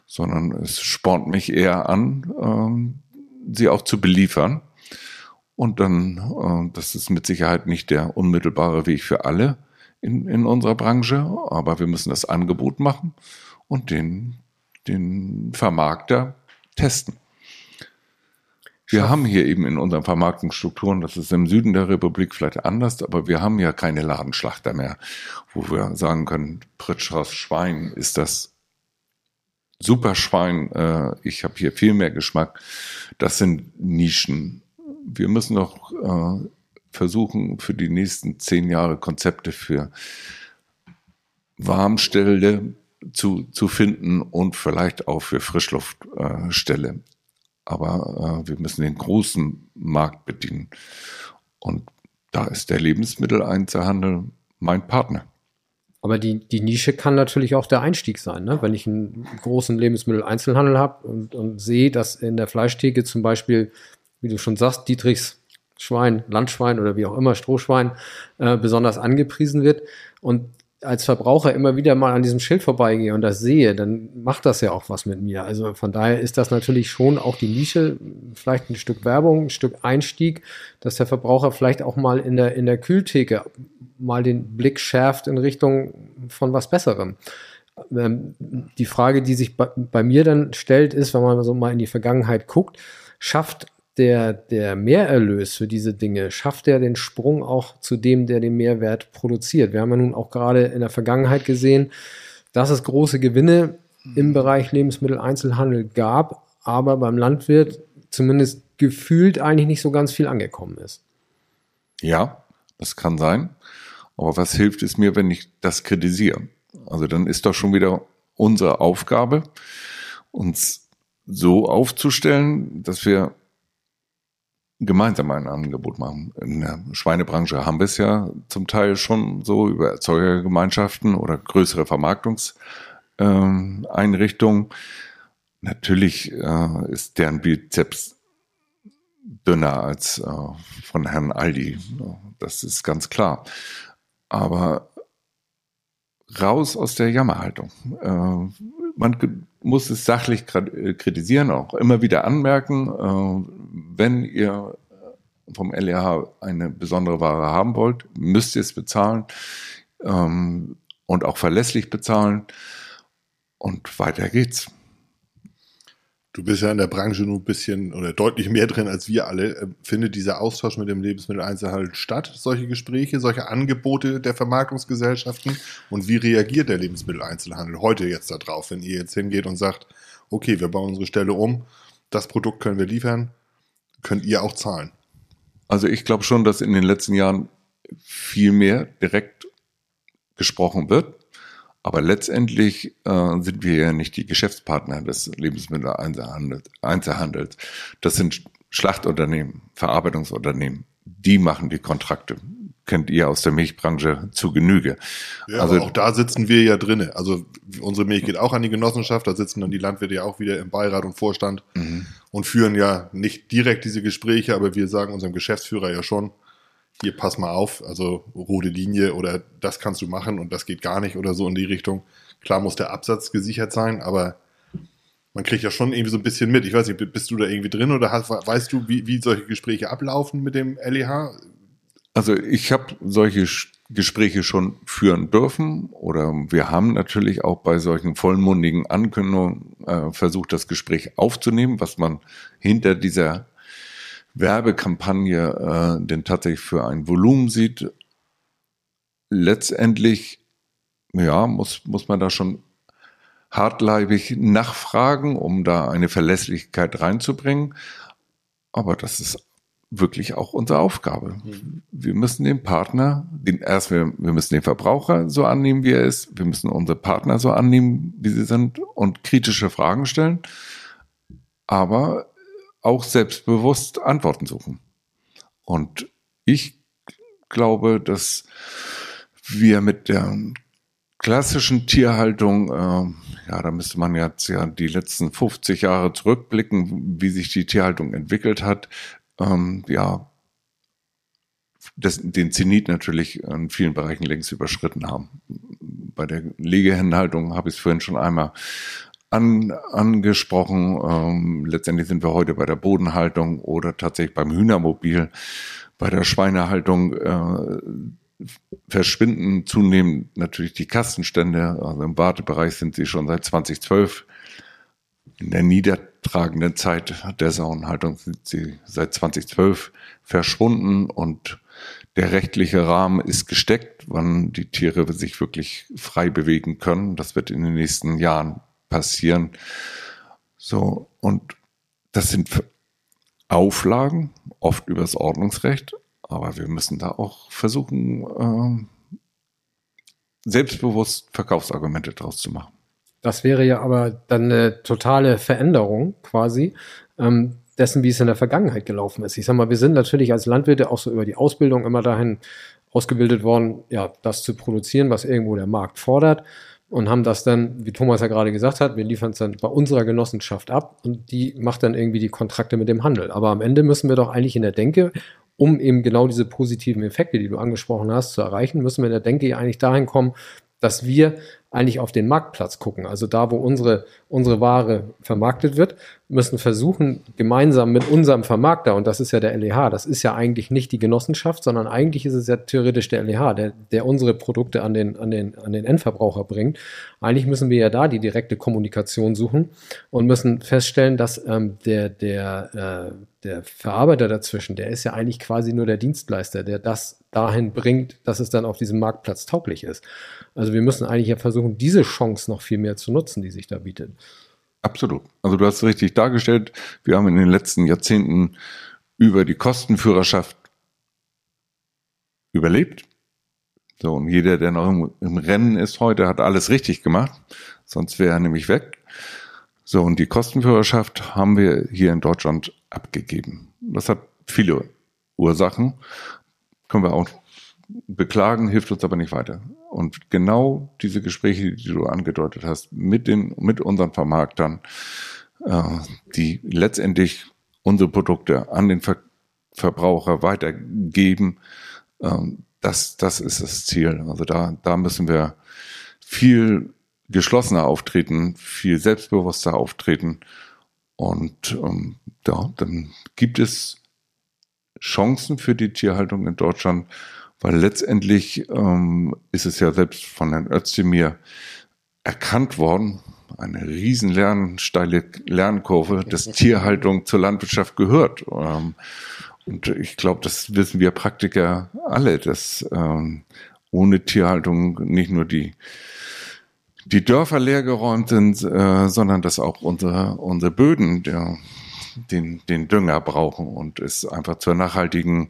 [SPEAKER 2] sondern es spornt mich eher an, ähm, sie auch zu beliefern. Und dann, äh, das ist mit Sicherheit nicht der unmittelbare Weg für alle in, in unserer Branche, aber wir müssen das Angebot machen und den, den Vermarkter testen. Wir haben hier eben in unseren Vermarktungsstrukturen, das ist im Süden der Republik vielleicht anders, aber wir haben ja keine Ladenschlachter mehr, wo wir sagen können, Pritschers Schwein ist das Superschwein, äh, ich habe hier viel mehr Geschmack. Das sind Nischen. Wir müssen doch äh, versuchen, für die nächsten zehn Jahre Konzepte für Warmstelle zu, zu finden und vielleicht auch für Frischluftstelle. Äh. Aber wir müssen den großen Markt bedienen. Und da ist der Lebensmitteleinzelhandel mein Partner.
[SPEAKER 4] Aber die, die Nische kann natürlich auch der Einstieg sein. Ne? Wenn ich einen großen Lebensmitteleinzelhandel habe und, und sehe, dass in der Fleischtheke zum Beispiel, wie du schon sagst, Dietrichs Schwein, Landschwein oder wie auch immer, Strohschwein, äh, besonders angepriesen wird und als Verbraucher immer wieder mal an diesem Schild vorbeigehe und das sehe, dann macht das ja auch was mit mir. Also von daher ist das natürlich schon auch die Nische, vielleicht ein Stück Werbung, ein Stück Einstieg, dass der Verbraucher vielleicht auch mal in der, in der Kühltheke mal den Blick schärft in Richtung von was Besserem. Ähm, die Frage, die sich bei, bei mir dann stellt, ist, wenn man so mal in die Vergangenheit guckt, schafft der, der Mehrerlös für diese Dinge, schafft er den Sprung auch zu dem, der den Mehrwert produziert? Wir haben ja nun auch gerade in der Vergangenheit gesehen, dass es große Gewinne im Bereich Lebensmitteleinzelhandel gab, aber beim Landwirt zumindest gefühlt eigentlich nicht so ganz viel angekommen ist.
[SPEAKER 2] Ja, das kann sein. Aber was hilft es mir, wenn ich das kritisiere? Also dann ist doch schon wieder unsere Aufgabe, uns so aufzustellen, dass wir gemeinsam ein Angebot machen. In der Schweinebranche haben wir es ja zum Teil schon so über Erzeugergemeinschaften oder größere Vermarktungseinrichtungen. Ähm, Natürlich äh, ist deren Bizeps dünner als äh, von Herrn Aldi. Das ist ganz klar. Aber raus aus der Jammerhaltung. Äh, man muss es sachlich kritisieren, auch immer wieder anmerken, äh, wenn ihr vom LEH eine besondere Ware haben wollt, müsst ihr es bezahlen ähm, und auch verlässlich bezahlen. Und weiter geht's.
[SPEAKER 1] Du bist ja in der Branche nur ein bisschen oder deutlich mehr drin als wir alle. Äh, findet dieser Austausch mit dem Lebensmitteleinzelhandel statt? Solche Gespräche, solche Angebote der Vermarktungsgesellschaften? Und wie reagiert der Lebensmitteleinzelhandel heute jetzt darauf, wenn ihr jetzt hingeht und sagt, okay, wir bauen unsere Stelle um, das Produkt können wir liefern, könnt ihr auch zahlen?
[SPEAKER 2] Also ich glaube schon, dass in den letzten Jahren viel mehr direkt gesprochen wird. Aber letztendlich äh, sind wir ja nicht die Geschäftspartner des Lebensmitteleinzelhandels. Das sind Schlachtunternehmen, Verarbeitungsunternehmen. Die machen die Kontrakte. Kennt ihr aus der Milchbranche zu Genüge.
[SPEAKER 1] Ja, also auch da sitzen wir ja drinne. Also unsere Milch geht auch an die Genossenschaft. Da sitzen dann die Landwirte ja auch wieder im Beirat und Vorstand mhm. und führen ja nicht direkt diese Gespräche, aber wir sagen unserem Geschäftsführer ja schon, hier pass mal auf, also rote Linie oder das kannst du machen und das geht gar nicht oder so in die Richtung. Klar muss der Absatz gesichert sein, aber man kriegt ja schon irgendwie so ein bisschen mit. Ich weiß nicht, bist du da irgendwie drin oder hast, weißt du, wie, wie solche Gespräche ablaufen mit dem LEH?
[SPEAKER 2] Also ich habe solche Gespräche schon führen dürfen oder wir haben natürlich auch bei solchen vollmundigen Ankündigungen äh, versucht, das Gespräch aufzunehmen, was man hinter dieser Werbekampagne äh, denn tatsächlich für ein Volumen sieht. Letztendlich, ja, muss, muss man da schon hartleibig nachfragen, um da eine Verlässlichkeit reinzubringen. Aber das ist wirklich auch unsere Aufgabe. Mhm. Wir müssen den Partner, den erst wir, wir müssen den Verbraucher so annehmen, wie er ist. Wir müssen unsere Partner so annehmen, wie sie sind und kritische Fragen stellen. Aber auch selbstbewusst Antworten suchen. Und ich glaube, dass wir mit der klassischen Tierhaltung, äh, ja, da müsste man jetzt ja die letzten 50 Jahre zurückblicken, wie sich die Tierhaltung entwickelt hat, ähm, ja, das, den Zenit natürlich in vielen Bereichen längst überschritten haben. Bei der Legehennenhaltung habe ich es vorhin schon einmal an, angesprochen. Ähm, letztendlich sind wir heute bei der Bodenhaltung oder tatsächlich beim Hühnermobil. Bei der Schweinehaltung äh, verschwinden zunehmend natürlich die Kastenstände. Also im Wartebereich sind sie schon seit 2012. In der niedertragenden Zeit der Sauenhaltung sind sie seit 2012 verschwunden und der rechtliche Rahmen ist gesteckt, wann die Tiere sich wirklich frei bewegen können. Das wird in den nächsten Jahren passieren. So, und das sind Auflagen, oft übers Ordnungsrecht, aber wir müssen da auch versuchen, äh, selbstbewusst Verkaufsargumente draus zu machen.
[SPEAKER 4] Das wäre ja aber dann eine totale Veränderung quasi ähm, dessen, wie es in der Vergangenheit gelaufen ist. Ich sag mal, wir sind natürlich als Landwirte auch so über die Ausbildung immer dahin ausgebildet worden, ja, das zu produzieren, was irgendwo der Markt fordert und haben das dann, wie Thomas ja gerade gesagt hat, wir liefern es dann bei unserer Genossenschaft ab und die macht dann irgendwie die Kontrakte mit dem Handel. Aber am Ende müssen wir doch eigentlich in der Denke, um eben genau diese positiven Effekte, die du angesprochen hast, zu erreichen, müssen wir in der Denke eigentlich dahin kommen, dass wir eigentlich auf den Marktplatz gucken. Also da, wo unsere, unsere Ware vermarktet wird, müssen versuchen, gemeinsam mit unserem Vermarkter, und das ist ja der LEH, das ist ja eigentlich nicht die Genossenschaft, sondern eigentlich ist es ja theoretisch der LEH, der, der unsere Produkte an den, an, den, an den Endverbraucher bringt. Eigentlich müssen wir ja da die direkte Kommunikation suchen und müssen feststellen, dass ähm, der, der, äh, der Verarbeiter dazwischen, der ist ja eigentlich quasi nur der Dienstleister, der das dahin bringt, dass es dann auf diesem Marktplatz tauglich ist. Also wir müssen eigentlich ja versuchen, diese Chance noch viel mehr zu nutzen, die sich da bietet.
[SPEAKER 2] Absolut. Also du hast es richtig dargestellt. Wir haben in den letzten Jahrzehnten über die Kostenführerschaft überlebt. So, und jeder, der noch im, im Rennen ist heute, hat alles richtig gemacht. sonst wäre er nämlich weg. So, und die Kostenführerschaft haben wir hier in Deutschland abgegeben. Das hat viele Ursachen. Können wir auch beklagen, hilft uns aber nicht weiter. Und genau diese Gespräche, die du angedeutet hast, mit den, mit unseren Vermarktern, äh, die letztendlich unsere Produkte an den Ver Verbraucher weitergeben, äh, das, das ist das Ziel. Also da, da müssen wir viel geschlossener auftreten, viel selbstbewusster auftreten. Und ähm, ja, dann gibt es Chancen für die Tierhaltung in Deutschland, weil letztendlich ähm, ist es ja selbst von Herrn Özdemir erkannt worden, eine riesen Lern, steile Lernkurve, dass Tierhaltung zur Landwirtschaft gehört. Ähm, und ich glaube, das wissen wir Praktiker alle, dass ähm, ohne Tierhaltung nicht nur die die Dörfer leergeräumt sind, äh, sondern dass auch unsere, unsere Böden der, den, den Dünger brauchen und es einfach zur nachhaltigen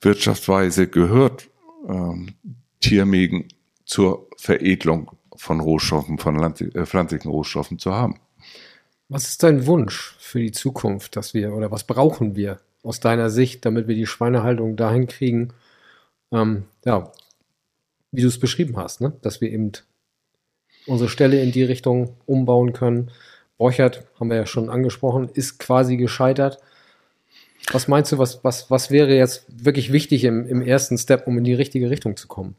[SPEAKER 2] Wirtschaftsweise gehört, ähm, Tiermägen zur Veredelung von Rohstoffen, von Land, äh, pflanzlichen Rohstoffen zu haben.
[SPEAKER 4] Was ist dein Wunsch für die Zukunft, dass wir oder was brauchen wir aus deiner Sicht, damit wir die Schweinehaltung dahin kriegen, ähm, ja, wie du es beschrieben hast, ne? dass wir eben unsere Stelle in die Richtung umbauen können. Borchert, haben wir ja schon angesprochen, ist quasi gescheitert. Was meinst du, was, was, was wäre jetzt wirklich wichtig im, im ersten Step, um in die richtige Richtung zu kommen?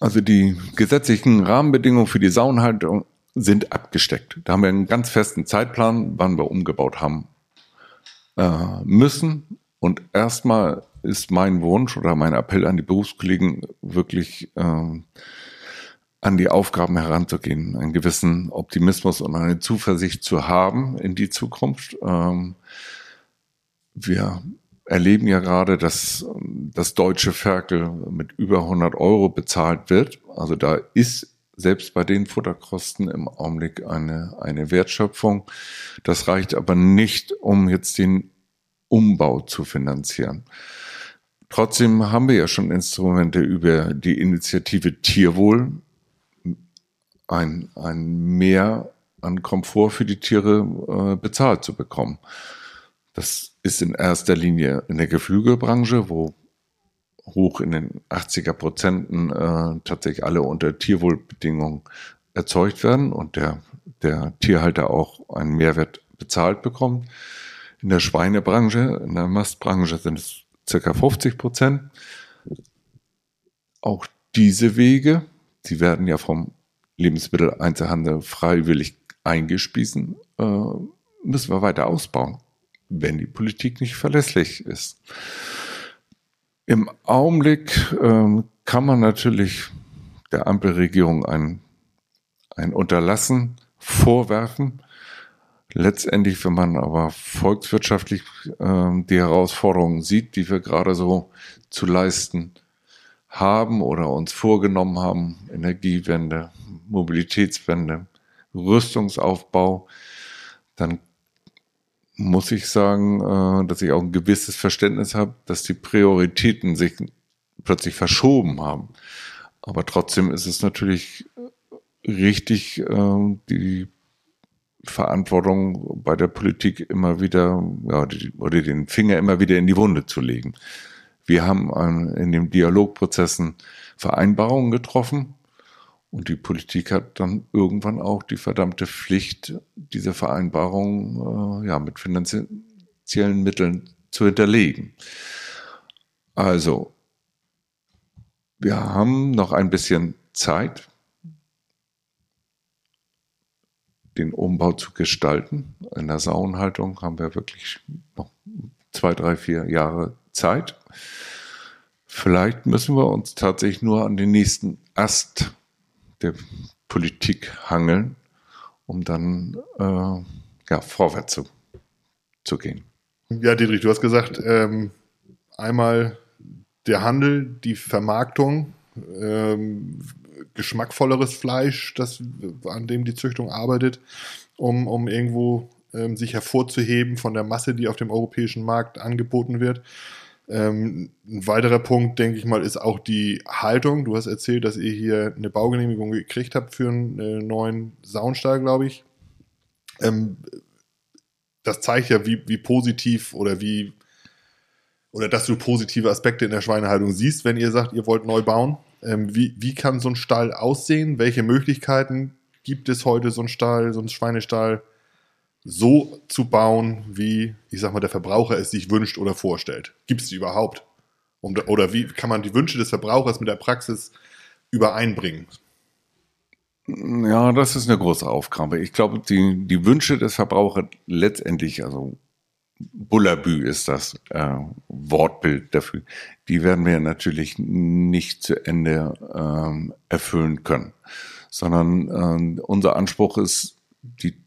[SPEAKER 2] Also die gesetzlichen Rahmenbedingungen für die Saunhaltung sind abgesteckt. Da haben wir einen ganz festen Zeitplan, wann wir umgebaut haben äh, müssen. Und erstmal ist mein Wunsch oder mein Appell an die Berufskollegen wirklich äh, an die Aufgaben heranzugehen, einen gewissen Optimismus und eine Zuversicht zu haben in die Zukunft. Ähm, wir erleben ja gerade, dass das deutsche Ferkel mit über 100 Euro bezahlt wird. Also da ist selbst bei den Futterkosten im Augenblick eine, eine Wertschöpfung. Das reicht aber nicht, um jetzt den Umbau zu finanzieren. Trotzdem haben wir ja schon Instrumente über die Initiative Tierwohl, ein, ein Mehr an Komfort für die Tiere äh, bezahlt zu bekommen. Das ist in erster Linie in der Geflügelbranche, wo hoch in den 80er Prozenten äh, tatsächlich alle unter Tierwohlbedingungen erzeugt werden und der, der Tierhalter auch einen Mehrwert bezahlt bekommt. In der Schweinebranche, in der Mastbranche sind es circa 50 Prozent. Auch diese Wege, die werden ja vom Lebensmitteleinzelhandel freiwillig eingespiesen, äh, müssen wir weiter ausbauen, wenn die Politik nicht verlässlich ist. Im Augenblick äh, kann man natürlich der Ampelregierung ein, ein Unterlassen vorwerfen. Letztendlich, wenn man aber volkswirtschaftlich äh, die Herausforderungen sieht, die wir gerade so zu leisten haben oder uns vorgenommen haben, Energiewende, Mobilitätswende, Rüstungsaufbau, dann muss ich sagen, äh, dass ich auch ein gewisses Verständnis habe, dass die Prioritäten sich plötzlich verschoben haben. Aber trotzdem ist es natürlich richtig, äh, die Verantwortung bei der Politik immer wieder, ja, oder den Finger immer wieder in die Wunde zu legen. Wir haben in den Dialogprozessen Vereinbarungen getroffen und die Politik hat dann irgendwann auch die verdammte Pflicht, diese Vereinbarungen äh, ja, mit finanziellen Mitteln zu hinterlegen. Also, wir haben noch ein bisschen Zeit, den Umbau zu gestalten. In der Sauenhaltung haben wir wirklich noch zwei, drei, vier Jahre Zeit. Vielleicht müssen wir uns tatsächlich nur an den nächsten Ast der Politik hangeln, um dann äh, ja, vorwärts zu, zu gehen.
[SPEAKER 1] Ja, Dietrich, du hast gesagt, ähm, einmal der Handel, die Vermarktung, ähm, geschmackvolleres Fleisch, das, an dem die Züchtung arbeitet, um, um irgendwo ähm, sich hervorzuheben von der Masse, die auf dem europäischen Markt angeboten wird. Ähm, ein weiterer Punkt, denke ich mal, ist auch die Haltung. Du hast erzählt, dass ihr hier eine Baugenehmigung gekriegt habt für einen äh, neuen Saunstall, glaube ich. Ähm, das zeigt ja, wie, wie positiv oder wie oder dass du positive Aspekte in der Schweinehaltung siehst, wenn ihr sagt, ihr wollt neu bauen. Ähm, wie, wie kann so ein Stall aussehen? Welche Möglichkeiten gibt es heute, so ein Stall, so ein Schweinestall so zu bauen, wie, ich sag mal, der Verbraucher es sich wünscht oder vorstellt? Gibt es die überhaupt? oder wie kann man die Wünsche des Verbrauchers mit der Praxis übereinbringen?
[SPEAKER 2] Ja, das ist eine große Aufgabe. Ich glaube, die, die Wünsche des Verbrauchers letztendlich, also Bullabü ist das äh, Wortbild dafür, die werden wir natürlich nicht zu Ende ähm, erfüllen können, sondern äh, unser Anspruch ist, die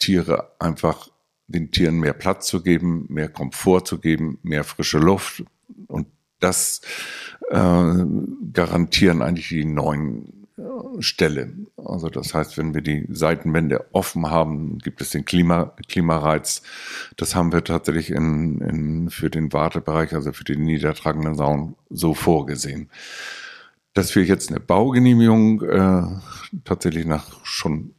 [SPEAKER 2] Tiere einfach den Tieren mehr Platz zu geben, mehr Komfort zu geben, mehr frische Luft. Und das äh, garantieren eigentlich die neuen äh, Ställe. Also das heißt, wenn wir die Seitenwände offen haben, gibt es den Klima, Klimareiz. Das haben wir tatsächlich in, in, für den Wartebereich, also für den niedertragenden Saun, so vorgesehen. Dass wir jetzt eine Baugenehmigung äh, tatsächlich nach schon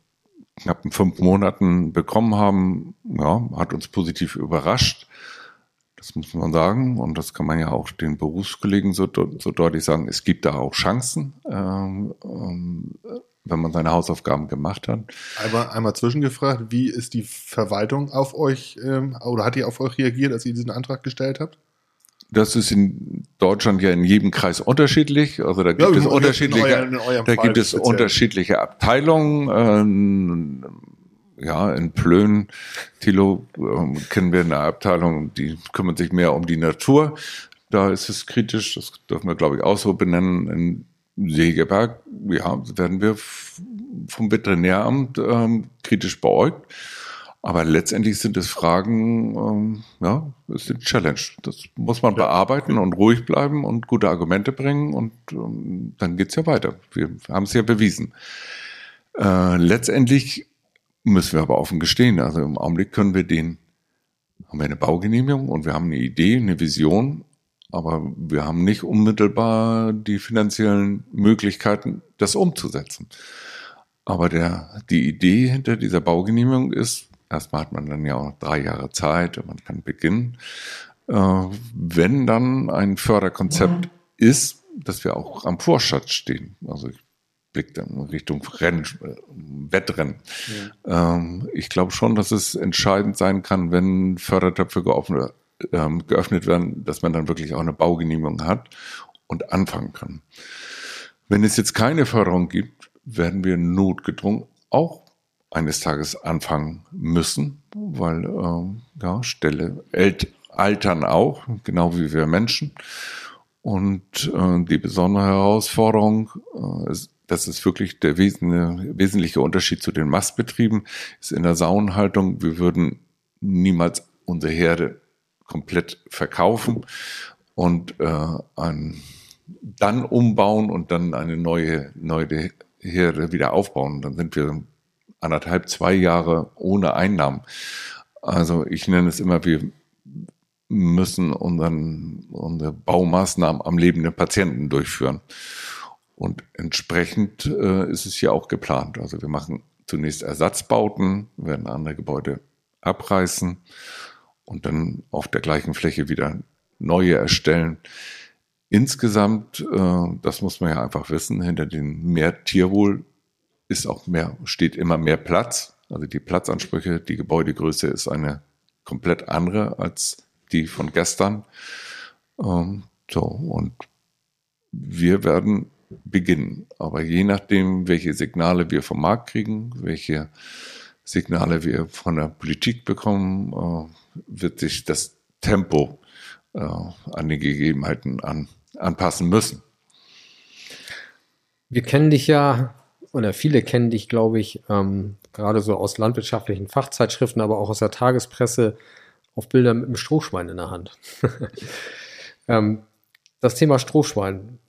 [SPEAKER 2] knappen fünf Monaten bekommen haben, ja, hat uns positiv überrascht. Das muss man sagen. Und das kann man ja auch den Berufskollegen so, so deutlich sagen. Es gibt da auch Chancen, ähm, ähm, wenn man seine Hausaufgaben gemacht hat.
[SPEAKER 1] Einmal, einmal zwischengefragt, wie ist die Verwaltung auf euch ähm, oder hat die auf euch reagiert, als ihr diesen Antrag gestellt habt?
[SPEAKER 2] Das ist in Deutschland ja in jedem Kreis unterschiedlich. Also da gibt ja, es unterschiedliche, in in da gibt es unterschiedliche Abteilungen. Ähm, ja, in Plön, Thilo, ähm, kennen wir eine Abteilung, die kümmert sich mehr um die Natur. Da ist es kritisch, das dürfen wir, glaube ich, auch so benennen. In Segeberg, ja, werden wir vom Veterinäramt ähm, kritisch beäugt. Aber letztendlich sind es Fragen, ähm, ja, es ist eine Challenge. Das muss man bearbeiten und ruhig bleiben und gute Argumente bringen und ähm, dann geht's ja weiter. Wir haben es ja bewiesen. Äh, letztendlich müssen wir aber offen gestehen. Also im Augenblick können wir den, haben wir eine Baugenehmigung und wir haben eine Idee, eine Vision, aber wir haben nicht unmittelbar die finanziellen Möglichkeiten, das umzusetzen. Aber der, die Idee hinter dieser Baugenehmigung ist, Erstmal hat man dann ja auch drei Jahre Zeit und man kann beginnen. Äh, wenn dann ein Förderkonzept mhm. ist, dass wir auch am Vorschatz stehen. Also ich blicke dann in Richtung Renn, äh, Wettrennen. Ja. Ähm, ich glaube schon, dass es entscheidend sein kann, wenn Fördertöpfe geöffnet, ähm, geöffnet werden, dass man dann wirklich auch eine Baugenehmigung hat und anfangen kann. Wenn es jetzt keine Förderung gibt, werden wir notgedrungen auch eines Tages anfangen müssen, weil äh, ja, Stelle altern auch, genau wie wir Menschen. Und äh, die besondere Herausforderung, äh, ist, das ist wirklich der wesentliche, wesentliche Unterschied zu den Mastbetrieben, ist in der Saunenhaltung, wir würden niemals unsere Herde komplett verkaufen und äh, ein, dann umbauen und dann eine neue, neue Herde wieder aufbauen. Dann sind wir anderthalb, zwei Jahre ohne Einnahmen. Also ich nenne es immer, wir müssen unseren, unsere Baumaßnahmen am lebenden Patienten durchführen. Und entsprechend äh, ist es hier auch geplant. Also wir machen zunächst Ersatzbauten, werden andere Gebäude abreißen und dann auf der gleichen Fläche wieder neue erstellen. Insgesamt, äh, das muss man ja einfach wissen, hinter dem mehr Tierwohl ist auch mehr, steht immer mehr Platz. Also die Platzansprüche, die Gebäudegröße ist eine komplett andere als die von gestern. Ähm, so, und wir werden beginnen. Aber je nachdem, welche Signale wir vom Markt kriegen, welche Signale wir von der Politik bekommen, äh, wird sich das Tempo äh, an die Gegebenheiten an, anpassen müssen.
[SPEAKER 4] Wir kennen dich ja oder viele kennen dich, glaube ich, ähm, gerade so aus landwirtschaftlichen Fachzeitschriften, aber auch aus der Tagespresse auf Bildern mit einem Strohschwein in der Hand. (laughs) ähm, das Thema Strohschwein,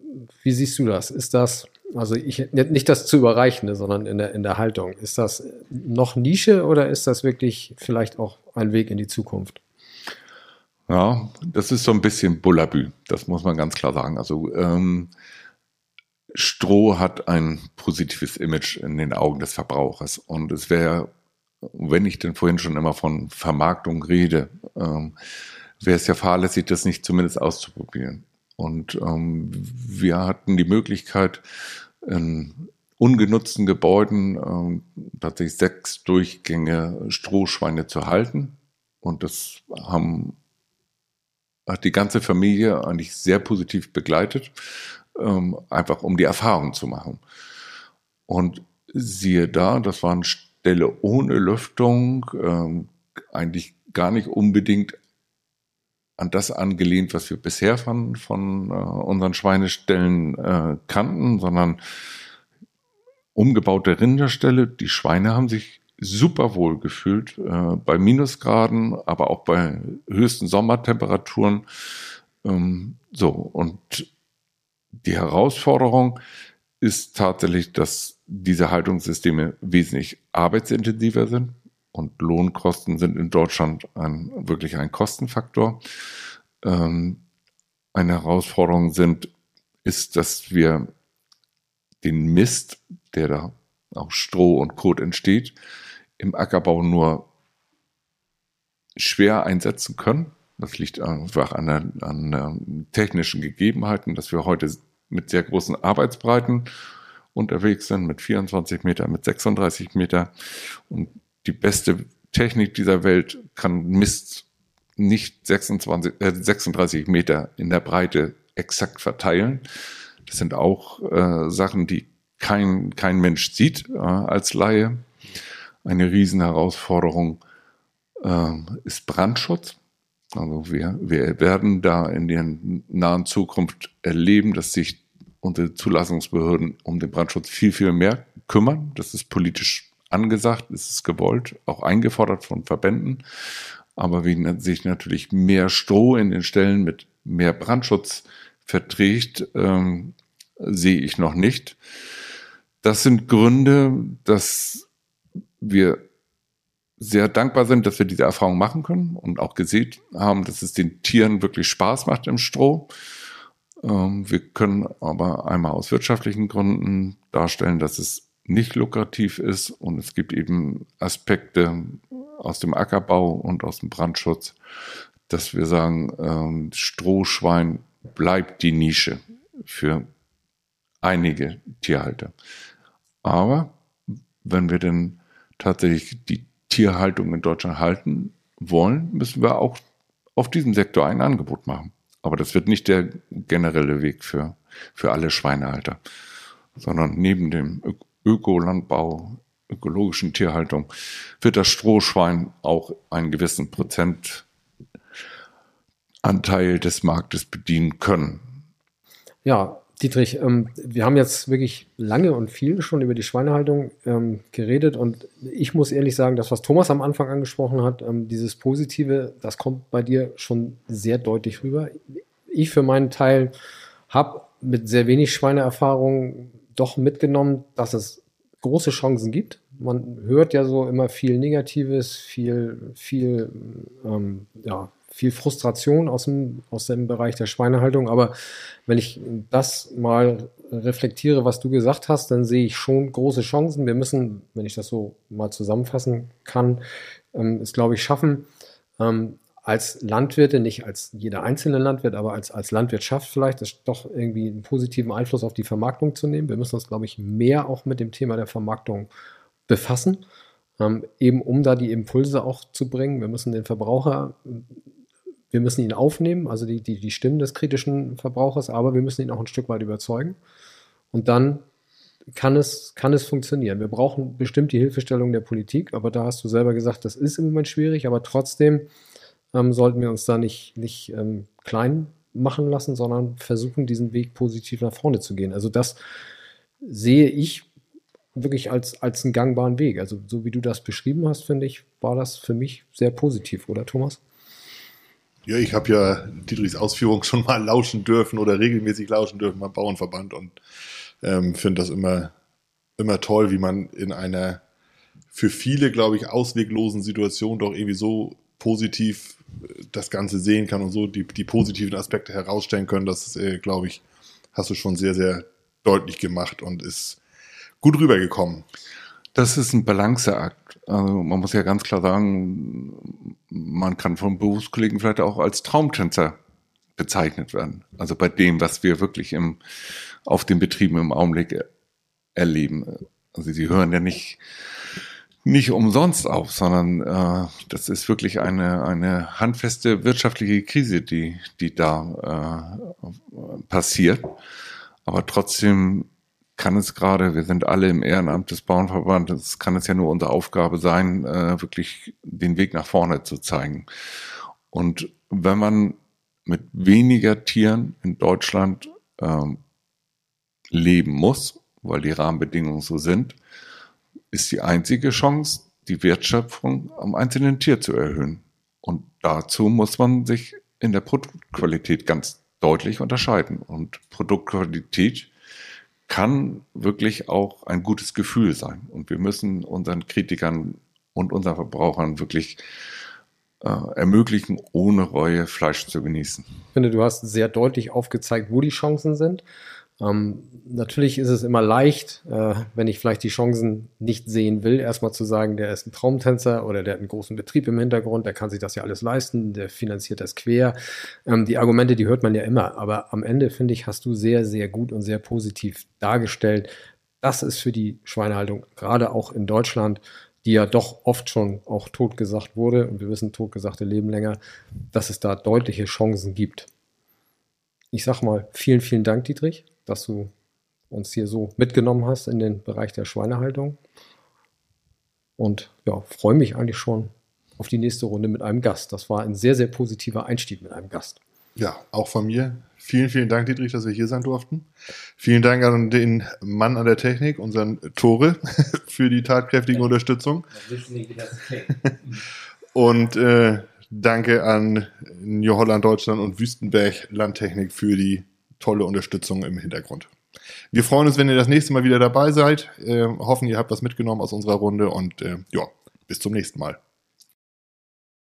[SPEAKER 4] wie siehst du das? Ist das, also ich, nicht das zu überreichende, sondern in der, in der Haltung, ist das noch Nische oder ist das wirklich vielleicht auch ein Weg in die Zukunft?
[SPEAKER 2] Ja, das ist so ein bisschen Bullabü, das muss man ganz klar sagen. Also ähm, Stroh hat ein positives Image in den Augen des Verbrauchers und es wäre, wenn ich denn vorhin schon immer von Vermarktung rede, ähm, wäre es ja fahrlässig, das nicht zumindest auszuprobieren. Und ähm, wir hatten die Möglichkeit, in ungenutzten Gebäuden ähm, tatsächlich sechs Durchgänge Strohschweine zu halten. Und das haben, hat die ganze Familie eigentlich sehr positiv begleitet, ähm, einfach um die Erfahrung zu machen. Und siehe da, das waren Ställe ohne Lüftung, ähm, eigentlich gar nicht unbedingt an das angelehnt, was wir bisher von, von äh, unseren Schweineställen äh, kannten, sondern umgebaute Rinderställe. Die Schweine haben sich super wohl gefühlt, äh, bei Minusgraden, aber auch bei höchsten Sommertemperaturen. Ähm, so, und die Herausforderung ist tatsächlich, dass diese Haltungssysteme wesentlich arbeitsintensiver sind und Lohnkosten sind in Deutschland ein, wirklich ein Kostenfaktor. Ähm, eine Herausforderung sind, ist, dass wir den Mist, der da aus Stroh und Kot entsteht, im Ackerbau nur schwer einsetzen können. Das liegt einfach an, an technischen Gegebenheiten, dass wir heute mit sehr großen Arbeitsbreiten unterwegs sind, mit 24 Meter, mit 36 Meter. Und die beste Technik dieser Welt kann Mist nicht 26, äh, 36 Meter in der Breite exakt verteilen. Das sind auch äh, Sachen, die kein, kein Mensch sieht äh, als Laie. Eine Riesenherausforderung äh, ist Brandschutz. Also wir, wir werden da in der nahen Zukunft erleben, dass sich unsere Zulassungsbehörden um den Brandschutz viel, viel mehr kümmern. Das ist politisch angesagt, ist es gewollt, auch eingefordert von Verbänden. Aber wie sich natürlich mehr Stroh in den Stellen mit mehr Brandschutz verträgt, ähm, sehe ich noch nicht. Das sind Gründe, dass wir sehr dankbar sind, dass wir diese Erfahrung machen können und auch gesehen haben, dass es den Tieren wirklich Spaß macht im Stroh. Ähm, wir können aber einmal aus wirtschaftlichen Gründen darstellen, dass es nicht lukrativ ist und es gibt eben Aspekte aus dem Ackerbau und aus dem Brandschutz, dass wir sagen, ähm, Strohschwein bleibt die Nische für einige Tierhalter. Aber wenn wir denn tatsächlich die Tierhaltung in Deutschland halten wollen, müssen wir auch auf diesem Sektor ein Angebot machen. Aber das wird nicht der generelle Weg für, für alle Schweinehalter, sondern neben dem Ökolandbau, ökologischen Tierhaltung, wird das Strohschwein auch einen gewissen Prozentanteil des Marktes bedienen können.
[SPEAKER 4] Ja, Dietrich, ähm, wir haben jetzt wirklich lange und viel schon über die Schweinehaltung ähm, geredet und ich muss ehrlich sagen, das, was Thomas am Anfang angesprochen hat, ähm, dieses Positive, das kommt bei dir schon sehr deutlich rüber. Ich für meinen Teil habe mit sehr wenig Schweineerfahrung doch mitgenommen, dass es große Chancen gibt. Man hört ja so immer viel Negatives, viel, viel, ähm, ja, viel Frustration aus dem, aus dem Bereich der Schweinehaltung. Aber wenn ich das mal reflektiere, was du gesagt hast, dann sehe ich schon große Chancen. Wir müssen, wenn ich das so mal zusammenfassen kann, ähm, es glaube ich schaffen, ähm, als Landwirte, nicht als jeder einzelne Landwirt, aber als, als Landwirtschaft vielleicht, das doch irgendwie einen positiven Einfluss auf die Vermarktung zu nehmen. Wir müssen uns, glaube ich, mehr auch mit dem Thema der Vermarktung befassen, ähm, eben um da die Impulse auch zu bringen. Wir müssen den Verbraucher wir müssen ihn aufnehmen, also die, die, die Stimmen des kritischen Verbrauchers, aber wir müssen ihn auch ein Stück weit überzeugen. Und dann kann es, kann es funktionieren. Wir brauchen bestimmt die Hilfestellung der Politik, aber da hast du selber gesagt, das ist im Moment schwierig, aber trotzdem ähm, sollten wir uns da nicht, nicht ähm, klein machen lassen, sondern versuchen, diesen Weg positiv nach vorne zu gehen. Also das sehe ich wirklich als, als einen gangbaren Weg. Also so wie du das beschrieben hast, finde ich, war das für mich sehr positiv, oder Thomas?
[SPEAKER 1] Ja, ich habe ja Dietrichs Ausführungen schon mal lauschen dürfen oder regelmäßig lauschen dürfen beim Bauernverband und ähm, finde das immer, immer toll, wie man in einer für viele, glaube ich, ausweglosen Situation doch irgendwie so positiv äh, das Ganze sehen kann und so die, die positiven Aspekte herausstellen können. Das, äh, glaube ich, hast du schon sehr, sehr deutlich gemacht und ist gut rübergekommen.
[SPEAKER 2] Das ist ein Balanceakt. Also man muss ja ganz klar sagen, man kann von Berufskollegen vielleicht auch als Traumtänzer bezeichnet werden. Also bei dem, was wir wirklich im, auf den Betrieben im Augenblick erleben. Also sie hören ja nicht, nicht umsonst auf, sondern äh, das ist wirklich eine, eine handfeste wirtschaftliche Krise, die, die da äh, passiert. Aber trotzdem kann es gerade, wir sind alle im Ehrenamt des Bauernverbandes, kann es ja nur unsere Aufgabe sein, äh, wirklich den Weg nach vorne zu zeigen. Und wenn man mit weniger Tieren in Deutschland ähm, leben muss, weil die Rahmenbedingungen so sind, ist die einzige Chance, die Wertschöpfung am einzelnen Tier zu erhöhen. Und dazu muss man sich in der Produktqualität ganz deutlich unterscheiden. Und Produktqualität kann wirklich auch ein gutes Gefühl sein. Und wir müssen unseren Kritikern und unseren Verbrauchern wirklich äh, ermöglichen, ohne Reue Fleisch zu genießen.
[SPEAKER 4] Ich finde, du hast sehr deutlich aufgezeigt, wo die Chancen sind. Ähm, natürlich ist es immer leicht, äh, wenn ich vielleicht die Chancen nicht sehen will, erstmal zu sagen, der ist ein Traumtänzer oder der hat einen großen Betrieb im Hintergrund, der kann sich das ja alles leisten, der finanziert das quer. Ähm, die Argumente, die hört man ja immer, aber am Ende, finde ich, hast du sehr, sehr gut und sehr positiv dargestellt. Das ist für die Schweinehaltung, gerade auch in Deutschland, die ja doch oft schon auch totgesagt wurde, und wir wissen, totgesagte leben länger, dass es da deutliche Chancen gibt. Ich sag mal, vielen, vielen Dank, Dietrich dass du uns hier so mitgenommen hast in den Bereich der Schweinehaltung. Und ja, freue mich eigentlich schon auf die nächste Runde mit einem Gast. Das war ein sehr, sehr positiver Einstieg mit einem Gast.
[SPEAKER 1] Ja, auch von mir. Vielen, vielen Dank, Dietrich, dass wir hier sein durften. Vielen Dank an den Mann an der Technik, unseren Tore, (laughs) für die tatkräftige ja. Unterstützung. (laughs) Und äh, danke an New Holland Deutschland und Wüstenberg Landtechnik für die tolle Unterstützung im Hintergrund. Wir freuen uns, wenn ihr das nächste Mal wieder dabei seid. Äh, hoffen, ihr habt was mitgenommen aus unserer Runde und äh, ja, bis zum nächsten Mal.